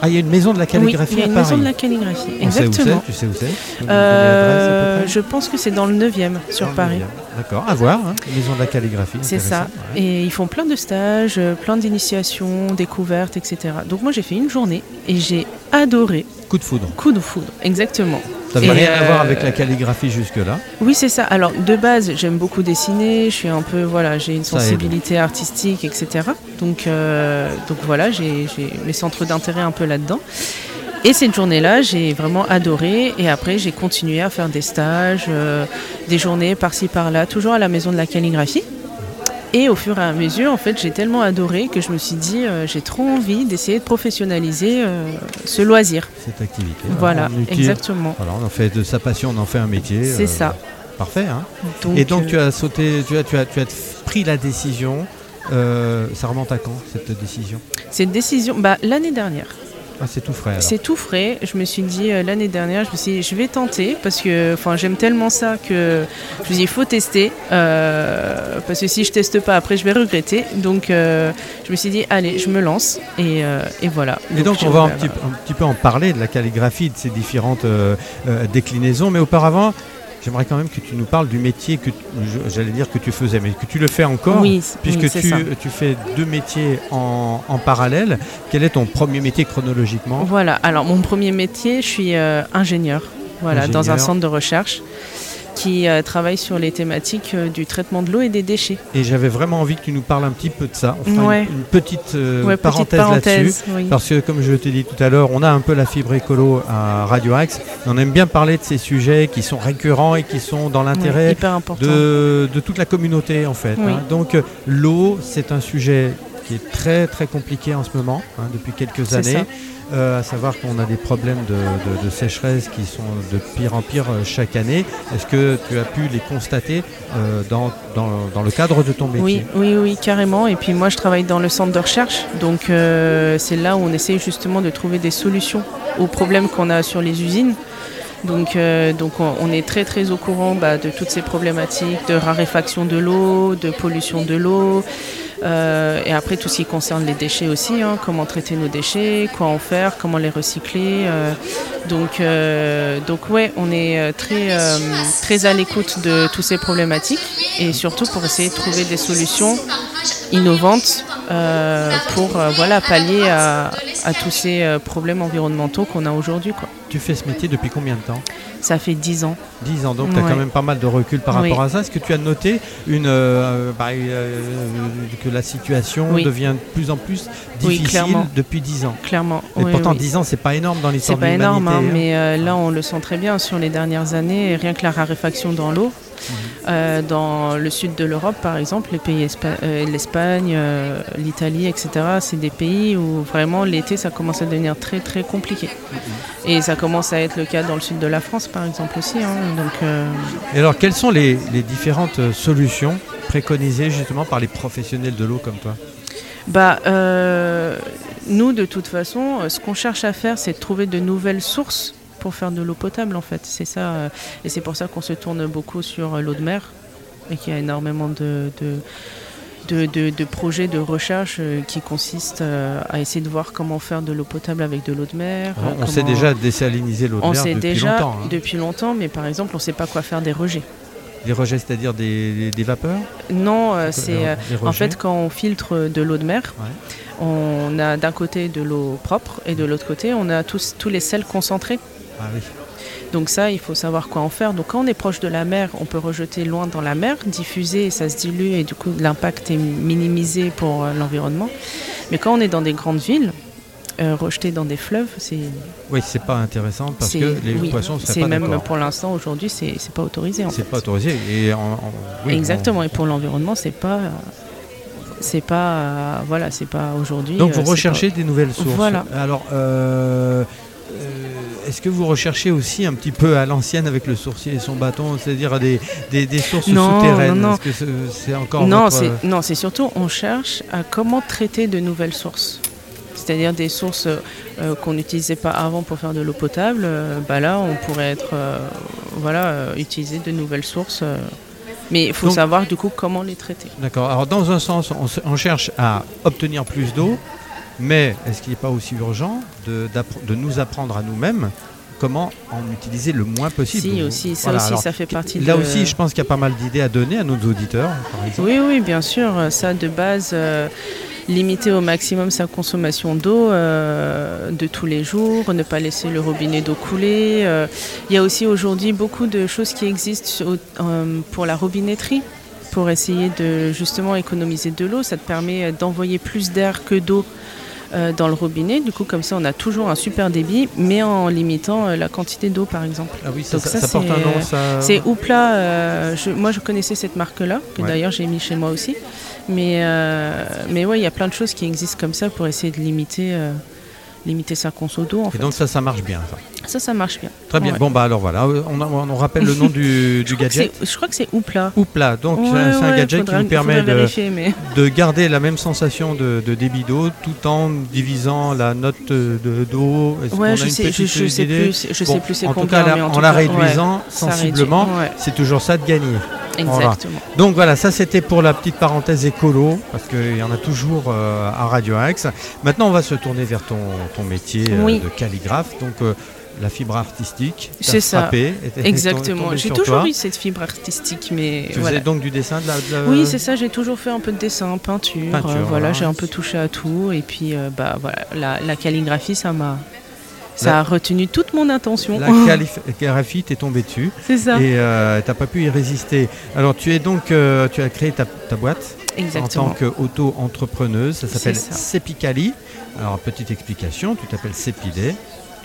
Ah, il y a une maison de la calligraphie oui, il y a à une Paris. maison de la calligraphie. On sait où Exactement. Tu sais où c'est Euh, je pense que c'est dans le 9e sur Dans Paris. D'accord, à voir, hein, maison de la calligraphie. C'est ça. ouais. Et ils font plein de stages, euh, plein d'initiations, découvertes, etc. Donc moi j'ai fait une journée et j'ai adoré. Coup de foudre. Coup de foudre, exactement. Ça n'avait rien à voir euh, avec la calligraphie jusque-là. Oui c'est ça. Alors de base j'aime beaucoup dessiner, je suis un peu voilà, j'ai une sensibilité artistique, etc. Donc euh, donc voilà, j'ai j'ai mes centres d'intérêt un peu là-dedans. Et cette journée-là, j'ai vraiment adoré. Et après, j'ai continué à faire des stages, euh, des journées par-ci par-là, toujours à la maison de la calligraphie. Et au fur et à mesure, en fait, j'ai tellement adoré que je me suis dit, euh, j'ai trop envie d'essayer de professionnaliser euh, ce loisir. Cette activité. Voilà, On utilise- exactement. Voilà, on en fait de sa passion, on en fait un métier. C'est euh, ça. Parfait. Hein Et donc tu as sauté, tu as, tu as, tu as pris la décision. ça remonte à quand cette décision? Cette décision, bah, l'année dernière. Ah, c'est tout frais. C'est tout frais. Je me suis dit euh, l'année dernière, je me suis dit, je vais tenter parce que enfin j'aime tellement ça que je me suis dit il faut tester euh, parce que si je teste pas après je vais regretter. Donc euh, je me suis dit allez je me lance et, et voilà. Et donc, on va un petit, un petit peu en parler de la calligraphie, de ses différentes déclinaisons. Mais auparavant, j'aimerais quand même que tu nous parles du métier que j'allais dire que tu faisais, mais que tu le fais encore. Oui, Puisque oui, tu, fais deux métiers en, en parallèle, quel est ton premier métier chronologiquement? Voilà. Alors mon premier métier, je suis euh, ingénieur. Voilà, dans un Ingénieur. centre de recherche qui euh, travaille sur les thématiques euh, du traitement de l'eau et des déchets. Et j'avais vraiment envie que tu nous parles un petit peu de ça. On fera Ouais. une, une petite, euh, Ouais, petite parenthèse là-dessus. oui. Parce que, comme je t'ai dit tout à l'heure, on a un peu la fibre écolo à Radio Axe. On aime bien parler de ces sujets qui sont récurrents et qui sont dans l'intérêt de, de toute la communauté, en fait. Oui. hein. Donc, l'eau, c'est un sujet qui est très, très compliqué en ce moment, hein, depuis quelques années. ça. Euh, à savoir qu'on a des problèmes de, de- de sécheresse qui sont de pire en pire euh, chaque année. Est-ce que tu as pu les constater euh, dans, dans, dans le cadre de ton métier? Oui, oui, oui, carrément. Et puis moi, je travaille dans le centre de recherche. Donc c'est là où on essaie justement de trouver des solutions aux problèmes qu'on a sur les usines. Donc, euh, donc on, on est très très au courant bah, de toutes ces problématiques de raréfaction de l'eau, de pollution de l'eau. Euh, et après tout ce qui concerne les déchets aussi, hein, comment traiter nos déchets, quoi en faire, comment les recycler. euh. donc, euh, donc ouais, on est euh, très, euh, très à l'écoute de toutes ces problématiques et surtout pour essayer de trouver des solutions innovantes euh, pour euh, voilà, pallier à, à tous ces euh, problèmes environnementaux qu'on a aujourd'hui. quoi. Tu fais ce métier depuis combien de temps? Ça fait 10 ans. 10 ans, donc tu as Ouais. quand même pas mal de recul par Oui. rapport à ça. Est-ce que tu as noté une, euh, bah, que la situation Oui. devient de plus en plus difficile clairement. depuis 10 ans? Clairement. Et pourtant, oui. 10 ans, c'est pas énorme dans C'est l'histoire de pas l'humanité. énorme, hein, hein. mais là on le sent très bien sur les dernières années, rien que la raréfaction dans l'eau. Euh, dans le sud de l'Europe, par exemple, les pays euh, l'Espagne, euh, l'Italie, etc., c'est des pays où vraiment l'été ça commence à devenir très très compliqué. Et ça commence à être le cas dans le sud de la France, par exemple aussi. hein. Donc, euh, Et alors, quelles sont les, les différentes solutions préconisées justement par les professionnels de l'eau comme toi? Bah, euh, nous, de toute façon, ce qu'on cherche à faire, c'est de trouver de nouvelles sources pour faire de l'eau potable, en fait. C'est ça, euh, et c'est pour ça qu'on se tourne beaucoup sur euh, l'eau de mer et qu'il y a énormément de, de, de, de- de projets de recherche euh, qui consistent à essayer de voir comment faire de l'eau potable avec de l'eau de mer. On sait déjà désaliniser l'eau de mer depuis déjà longtemps. hein. depuis longtemps, mais par exemple, on ne sait pas quoi faire des rejets. Des rejets, c'est-à-dire des, des- des vapeurs Non, c'est En fait, quand on filtre de l'eau de mer, Ouais. on a d'un côté de l'eau propre et de l'autre côté, on a tous, tous les sels concentrés. Ah oui. Donc ça, il faut savoir quoi en faire. Donc quand on est proche de la mer, on peut rejeter loin dans la mer, diffuser et ça se dilue et du coup l'impact est minimisé pour euh, l'environnement. Mais quand on est dans des grandes villes, euh, rejeter dans des fleuves, c'est Oui, c'est pas intéressant parce que les oui, poissons seraient c'est pas même pour l'instant aujourd'hui, c'est pas autorisé. C'est pas autorisé. Et en- en- oui, Exactement. on- Et pour l'environnement, c'est pas c'est pas euh, voilà, c'est pas aujourd'hui. Donc euh, vous c'est recherchez des nouvelles sources. Voilà. Alors, euh, euh, est-ce que vous recherchez aussi un petit peu à l'ancienne avec le sourcier et son bâton, c'est-à-dire des, des, des sources Non, souterraines non, non. Est-ce que c'est- encore Non, votre- c'est non, c'est surtout on cherche à comment traiter de nouvelles sources. C'est-à-dire des sources euh, qu'on n'utilisait pas avant pour faire de l'eau potable. euh, bah là, on pourrait être euh, voilà euh, utiliser de nouvelles sources. euh. mais il faut Donc- savoir du coup comment les traiter. D'accord. Alors dans un sens, on, se- on cherche à obtenir plus d'eau, mais est-ce qu'il n'est pas aussi urgent de, nous apprendre à nous-mêmes comment en utiliser le moins possible? Si aussi, ça Voilà, aussi, alors, ça fait partie. Là de... aussi, je pense qu'il y a pas mal d'idées à donner à nos auditeurs, par exemple. Oui, oui, bien sûr. Ça, de base, euh, limiter au maximum sa consommation d'eau euh, de tous les jours, ne pas laisser le robinet d'eau couler. euh. Il y a aussi aujourd'hui beaucoup de choses qui existent pour la robinetterie, pour essayer de justement économiser de l'eau. Ça te permet d'envoyer plus d'air que d'eau. Euh, dans le robinet, du coup comme ça on a toujours un super débit, mais en limitant euh, la quantité d'eau par exemple. Ah oui, ça, Donc ça- ça, ça porte un nom, ça. C'est Oupla. euh, je- moi, je connaissais cette marque-là, que Ouais. d'ailleurs j'ai mis chez moi aussi. Mais, euh, mais ouais, il y a plein de choses qui existent comme ça pour essayer de limiter, euh, limiter sa conso d'eau. Et fait. donc ça, ça marche bien. ça. Ça, ça marche bien. Très bien. Ouais. Bon, bah alors voilà, euh, on, on rappelle le nom du, Je gadget. Je crois que c'est Oupla. Oupla. Donc, c'est Ouais, un- c'est un ouais, gadget faudra- qui nous permet de, vérifier, mais... de garder la même sensation de, de débit d'eau tout en divisant la note de d'eau. Ouais, je sais, je, sais plus, je Bon, sais plus c'est en tout cas, la- mais en, en tout la cas, réduisant sensiblement, c'est toujours ça de gagner. exactement. Donc voilà, ça c'était pour la petite parenthèse écolo, parce qu'il y en a toujours euh, à Radio Axe. Maintenant, on va se tourner vers ton, ton métier euh, de calligraphe. Donc euh, la fibre artistique, C'est ça. Exactement. J'ai toujours toi. eu cette fibre artistique, mais Tu voilà. faisais donc du dessin de la. de Oui, c'est ça. J'ai toujours fait un peu de dessin, peinture. Peinture, euh, voilà. j'ai un peu touché à tout. Et puis, euh, bah voilà, la, la calligraphie, ça m'a, ça La- a retenu toute mon attention. La calligraphie t'est tombée dessus C'est ça. et euh, t'as pas pu y résister. Alors tu es donc, euh, tu as créé ta, ta boîte Exactement. en tant qu'auto-entrepreneuse. Ça s'appelle. Sepicali. Alors petite explication, tu t'appelles Sepidé.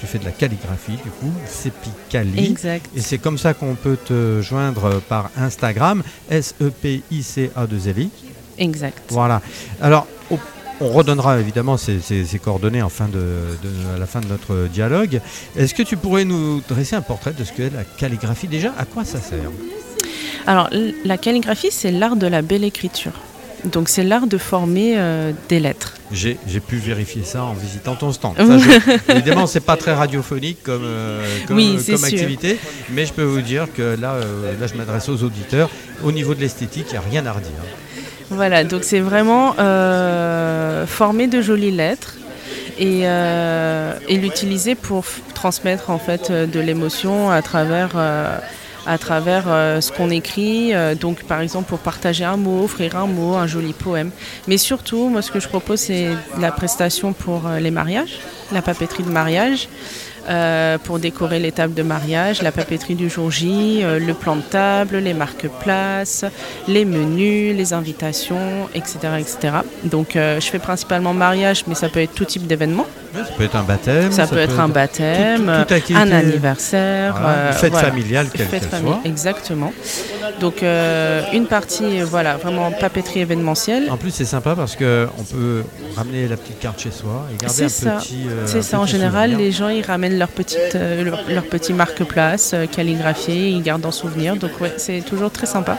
Tu fais de la calligraphie du coup, Sepicali. Exact. Et c'est comme ça qu'on peut te joindre par Instagram, E S-E-P-I-C-A-2-L-I. Exact. Voilà. Alors, on- on redonnera évidemment ces, ces- ces coordonnées en fin de, de- à la fin de notre dialogue. Est-ce que tu pourrais nous dresser un portrait de ce qu'est la calligraphie? Déjà, à quoi ça sert? Alors, la calligraphie, c'est l'art de la belle écriture. Donc, c'est l'art de former euh, des lettres. J'ai pu vérifier ça en visitant ton stand. Ça, je- évidemment, c'est pas très radiophonique comme, euh, comme, Oui, euh, comme activité, mais je peux vous dire que là, euh, là je m'adresse aux auditeurs. Au niveau de l'esthétique, il n'y a rien à redire. Voilà, donc c'est vraiment former de jolies lettres et, et l'utiliser pour transmettre en fait de l'émotion à travers, à travers euh, ce qu'on écrit. euh, donc par exemple pour partager un mot, offrir un mot, un joli poème. Mais surtout, moi ce que je propose c'est la prestation pour euh, les mariages, la papeterie de mariage. Euh, pour décorer les tables de mariage, la papeterie du jour J, euh, le plan de table, les marque-places, les menus, les invitations, etc. etc. Donc euh, je fais principalement mariage, mais ça peut être tout type d'événement. Ça peut être un baptême, Ça, peut être un baptême, un anniversaire, Voilà, une fête voilà. familiale, quelle Fête famille, soit. exactement. Donc euh, une partie, euh, voilà, vraiment papeterie événementielle. En plus, c'est sympa parce que on peut ramener la petite carte chez soi et garder un ça. petit. euh, C'est ça, en général, souvenir. les gens ils ramènent leur petite, leur, leur petit marque-place calligraphié, ils gardent en souvenir. Donc ouais, c'est toujours très sympa.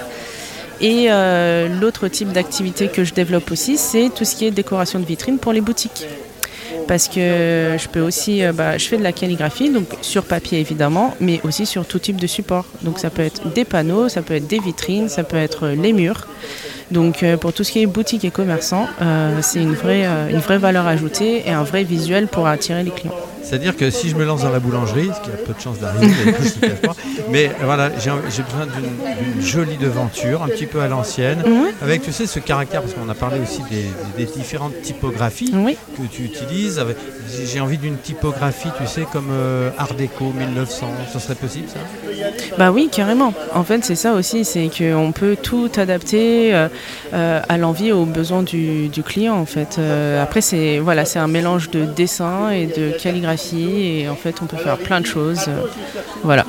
Et euh, l'autre type d'activité que je développe aussi, c'est tout ce qui est décoration de vitrine pour les boutiques. Parce que je peux aussi, euh, bah, je fais de la calligraphie, donc sur papier évidemment, mais aussi sur tout type de support. Donc ça peut être des panneaux, ça peut être des vitrines, ça peut être euh, les murs. Donc euh, pour tout ce qui est boutique et commerçant, c'est une vraie valeur ajoutée et un vrai visuel pour attirer les clients. C'est-à-dire que si je me lance dans la boulangerie, ce qui a peu de chances d'arriver, mais voilà, j'ai besoin d'une jolie devanture, un petit peu à l'ancienne, avec tu sais ce caractère, parce qu'on a parlé aussi des, des différentes typographies oui, que tu utilises. J'ai envie d'une typographie, tu sais, comme euh, Art déco 1900, ça serait possible ça? Bah oui, carrément. En fait, c'est ça aussi, c'est qu'on peut tout adapter euh, euh, à l'envie, aux besoins du, du client. En fait, après, c'est voilà, c'est un mélange de dessin et de calligraphie, et en fait, on peut faire plein de choses. voilà.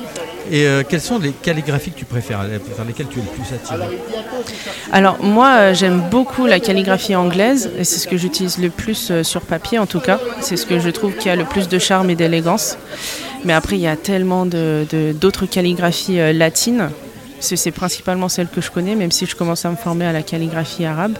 Et euh, quelles sont les calligraphies que tu préfères, vers lesquelles tu es le plus attiré? Alors moi euh, j'aime beaucoup la calligraphie anglaise et c'est ce que j'utilise le plus euh, sur papier en tout cas. C'est ce que je trouve qui a le plus de charme et d'élégance. Mais après il y a tellement de- de- d'autres calligraphies latines. C'est principalement celle que je connais même si je commence à me former à la calligraphie arabe.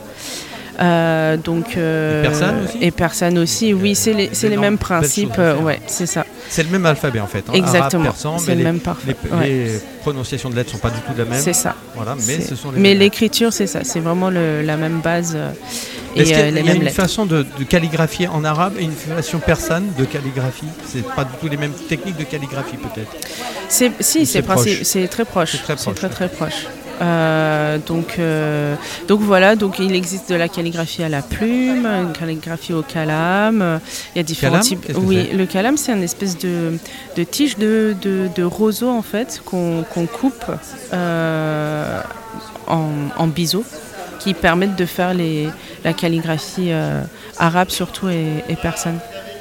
Euh, donc euh, Et persane aussi et persane aussi, oui, c'est les, c'est les mêmes principes, euh, ouais, c'est ça, C'est le même alphabet en fait. hein, exactement. C'est le les, même parfait. les- ouais, les prononciations de lettres sont pas du tout la même. c'est ça. Voilà, mais ce sont les Mais l'écriture, c'est ça, c'est vraiment le- la même base euh, et Est-ce qu'il y a- euh, les il y a une lettres. façon de, de calligraphier en arabe et une façon persane de calligraphie C'est pas du tout les mêmes techniques de calligraphie peut-être? Si, c'est c'est, princi- proche c'est très proche. C'est très proche, très très proche. Euh, donc, euh, donc voilà, donc il existe de la calligraphie à la plume, une calligraphie au calame. euh, Il y a différents Calame, types. Oui, le calame, c'est une espèce de, de tige de, de, de roseau en fait qu'on, coupe euh, en, en biseau, qui permettent de faire les, la calligraphie arabe surtout et, et persane.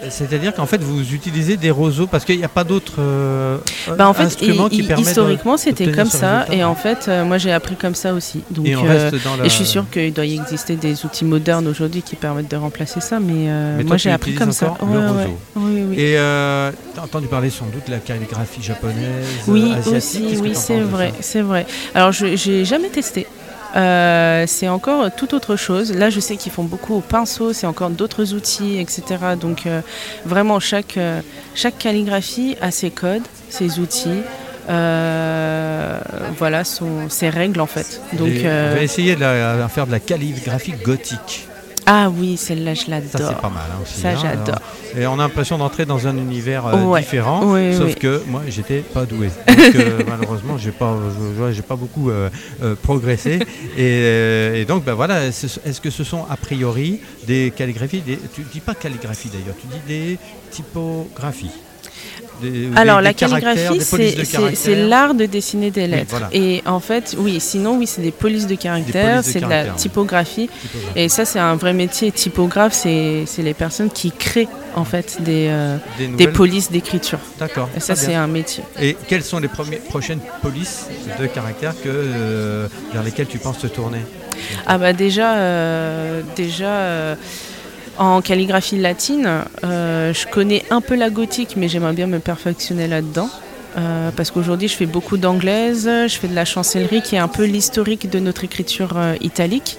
C'est-à-dire qu'en fait, vous utilisez des roseaux parce qu'il n'y a pas d'autres euh, Bah, en fait, instruments qui permettent historiquement, c'était comme ça. Et en fait, euh, moi, j'ai appris comme ça aussi. Donc, Et on euh, reste dans la... et je suis sûre qu'il doit y exister des outils modernes aujourd'hui qui permettent de remplacer ça. Mais, euh, Mais moi, tu j'ai appris comme ça. le Ouais, roseau. ouais. Oui, oui. Et euh, t'as entendu parler sans doute de la calligraphie japonaise, Oui, asiatique aussi, oui, c'est vrai, c'est vrai. Alors, je j'ai jamais testé. Euh, c'est encore tout autre chose. Là, je sais qu'ils font beaucoup au pinceau, c'est encore d'autres outils, etc. Donc, euh, vraiment, chaque, euh, chaque calligraphie a ses codes, ses outils, voilà, son, ses règles en fait. Donc, Et On va essayer de la- faire de la calligraphie gothique. Ah oui, celle-là, je Ça, c'est l'adore. pas mal hein, aussi. Ça, hein, j'adore. Et on a l'impression d'entrer dans un univers euh, Ouais. différent. Oui, Sauf oui. que moi, j'étais pas doué. Donc, euh, malheureusement, j'ai pas, je- je- j'ai pas beaucoup euh, euh, progressé. Et, euh, et donc, ben voilà. ce- Est-ce que ce sont a priori des calligraphies des, Tu dis pas calligraphie d'ailleurs. Tu dis des typographies? Des- Alors des- la des calligraphie, c'est- l'art de dessiner des lettres. voilà. Et en fait, oui, sinon, oui, c'est des polices de de c'est de la typographie. Et ça, c'est un vrai métier. Typographe, c'est les personnes qui créent en fait des, euh, Des polices d'écriture. D'accord. Et ça, c'est un métier. Et quelles sont les prochaines polices de caractères que, euh, vers lesquelles tu penses te tourner? Ah bah déjà, euh, déjà en calligraphie latine, euh, je connais un peu la gothique, mais j'aimerais bien me perfectionner là-dedans. Euh, parce qu'aujourd'hui, je fais beaucoup d'anglaise, je fais de la chancellerie, qui est un peu l'historique de notre écriture euh, italique.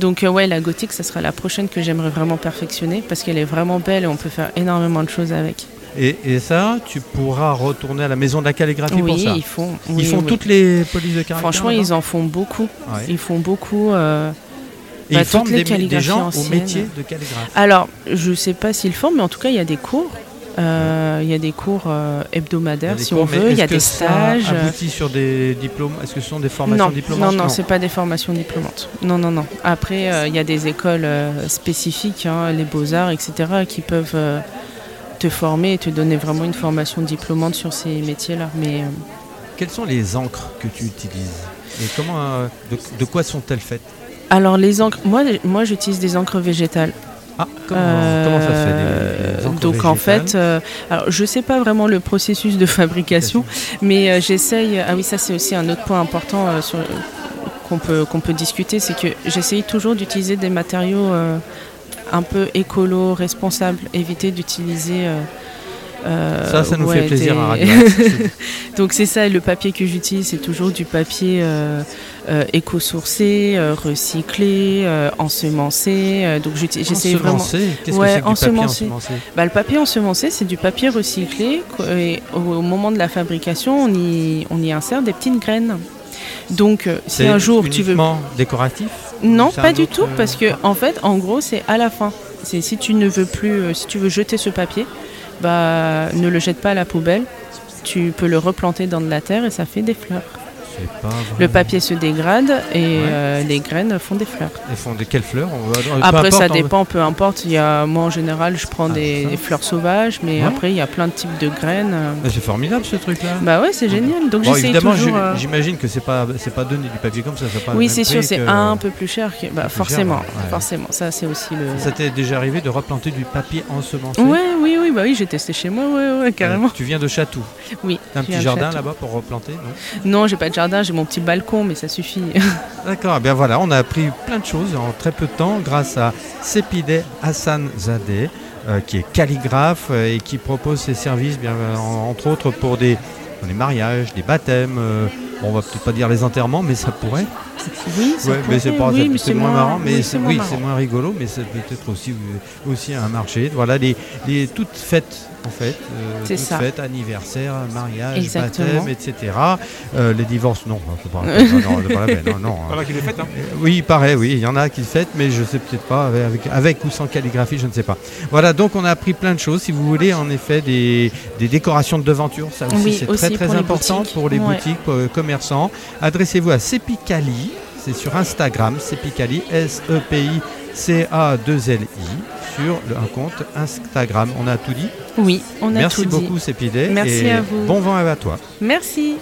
Donc ouais, la gothique, ça sera la prochaine que j'aimerais vraiment perfectionner, parce qu'elle est vraiment belle et on peut faire énormément de choses avec. Et, et ça, tu pourras retourner à la maison de la calligraphie pour oui, ça. ils font. Ils oui, font oui. toutes les polices de caractères Franchement, ils en font beaucoup. Ouais. Ils font beaucoup. euh, Et bah, ils forment des, des au anciennes. métier de calligraphe. Alors, je ne sais pas s'ils forment, mais en tout cas, il y a des cours. Euh, Il y a des cours euh, hebdomadaires, des si cours, on veut. Il y a que des stages. euh, aboutit sur des diplômes? Est-ce que ce sont des formations Non, diplômantes non, non, c'est pas des formations diplômantes. Non, non, non. Après, euh, il y a des écoles spécifiques, hein, les beaux-arts, etc., qui peuvent te former et te donner vraiment une formation diplômante sur ces métiers-là. Mais Quelles sont les encres que tu utilises? Et comment, de, de quoi sont-elles faites? Alors, les encres, moi, moi j'utilise des encres végétales. Ah, comment, Euh, comment ça se fait des- des encres Donc en fait, euh, alors je sais pas vraiment le processus de fabrication, mais euh, j'essaye. Ah oui, ça c'est aussi un autre point important euh, qu'on peut qu'on peut discuter, c'est que j'essaye toujours d'utiliser des matériaux euh, un peu écolo, responsables, éviter d'utiliser. Euh, Ça, ça nous ouais, fait plaisir à Radio. Donc c'est ça, le papier que j'utilise, c'est toujours du papier euh, euh, éco-sourcé, recyclé, ensemencé. donc j'essaie vraiment. Ensemencé? Qu'est-ce Ouais, que c'est que du papier ensemencé. ensemencé? Bah, le papier ensemencé, c'est du papier recyclé. Et au, au moment de la fabrication, on y, on y insère des petites graines. Donc, si un jour tu veux. décoratif? Non, pas du tout, parce que en fait, en gros, c'est à la fin. C'est si tu ne veux plus, si tu veux jeter ce papier, bah, ne le jette pas à la poubelle. Tu peux le replanter dans de la terre et ça fait des fleurs. Le papier se dégrade et Ouais. euh, les graines font des fleurs. Ils font de quelles fleurs On va- peu Après, importe, ça on- dépend, peu importe. Il y a, moi, en général, je prends Ah, des, des fleurs sauvages, mais Ouais. après, il y a plein de types de graines. euh. C'est formidable ce truc-là. Bah ouais, c'est génial. Donc Bon, évidemment, euh, j'imagine que c'est pas c'est pas donné du papier comme ça. ça pas Oui, c'est sûr, c'est un peu plus cher. Que... Bah, cher, forcément, ouais. forcément. Ça, c'est aussi le. Ça t'est déjà arrivé de replanter du papier ensemencé? Ouais, oui, oui, bah oui, j'ai testé chez moi, ouais, ouais, carrément. Euh, Tu viens de Chatou. Oui. Un petit jardin Château. là-bas pour replanter non? Non, j'ai pas de jardin, j'ai mon petit balcon, mais ça suffit. D'accord, eh bien voilà, on a appris plein de choses en très peu de temps grâce à Sepideh Hassan Zadeh, euh, qui est calligraphe euh, et qui propose ses services, bien, en- entre autres pour des, pour les mariages, les baptêmes. euh, on va peut-être pas dire les enterrements, mais ça pourrait. Oui, ça Ouais, mais c'est pas, oui, moins marrant, mais oui, c'est moins oui, c'est moins rigolo, mais c'est peut-être aussi aussi un marché. Voilà, les, les toutes fêtes en fait, euh, C'est ça. fêtes, anniversaire, mariage, Exactement. baptême, etc. Euh, les divorces, non, pas, non, non, c'est pas la peine, non, non. Voilà qui les fête. Hein. Euh, Oui, il paraît, oui, il y en a qui le fêtent, mais je sais peut-être pas, avec, avec ou sans calligraphie, je ne sais pas. Voilà, donc on a appris plein de choses. Si vous voulez, en effet, des, des décorations de devanture, ça aussi, Oui, c'est aussi très très important pour les Ouais. boutiques, pour les commerçants. Adressez-vous à Sepicali, c'est sur Instagram, Sepicali, E S-E-P-I-C-A-2-L-I, sur le- un compte Instagram. On a tout dit. Oui, on a Merci tout dit. beaucoup, Sepideh. Merci et à vous. Bon vent à toi. Merci.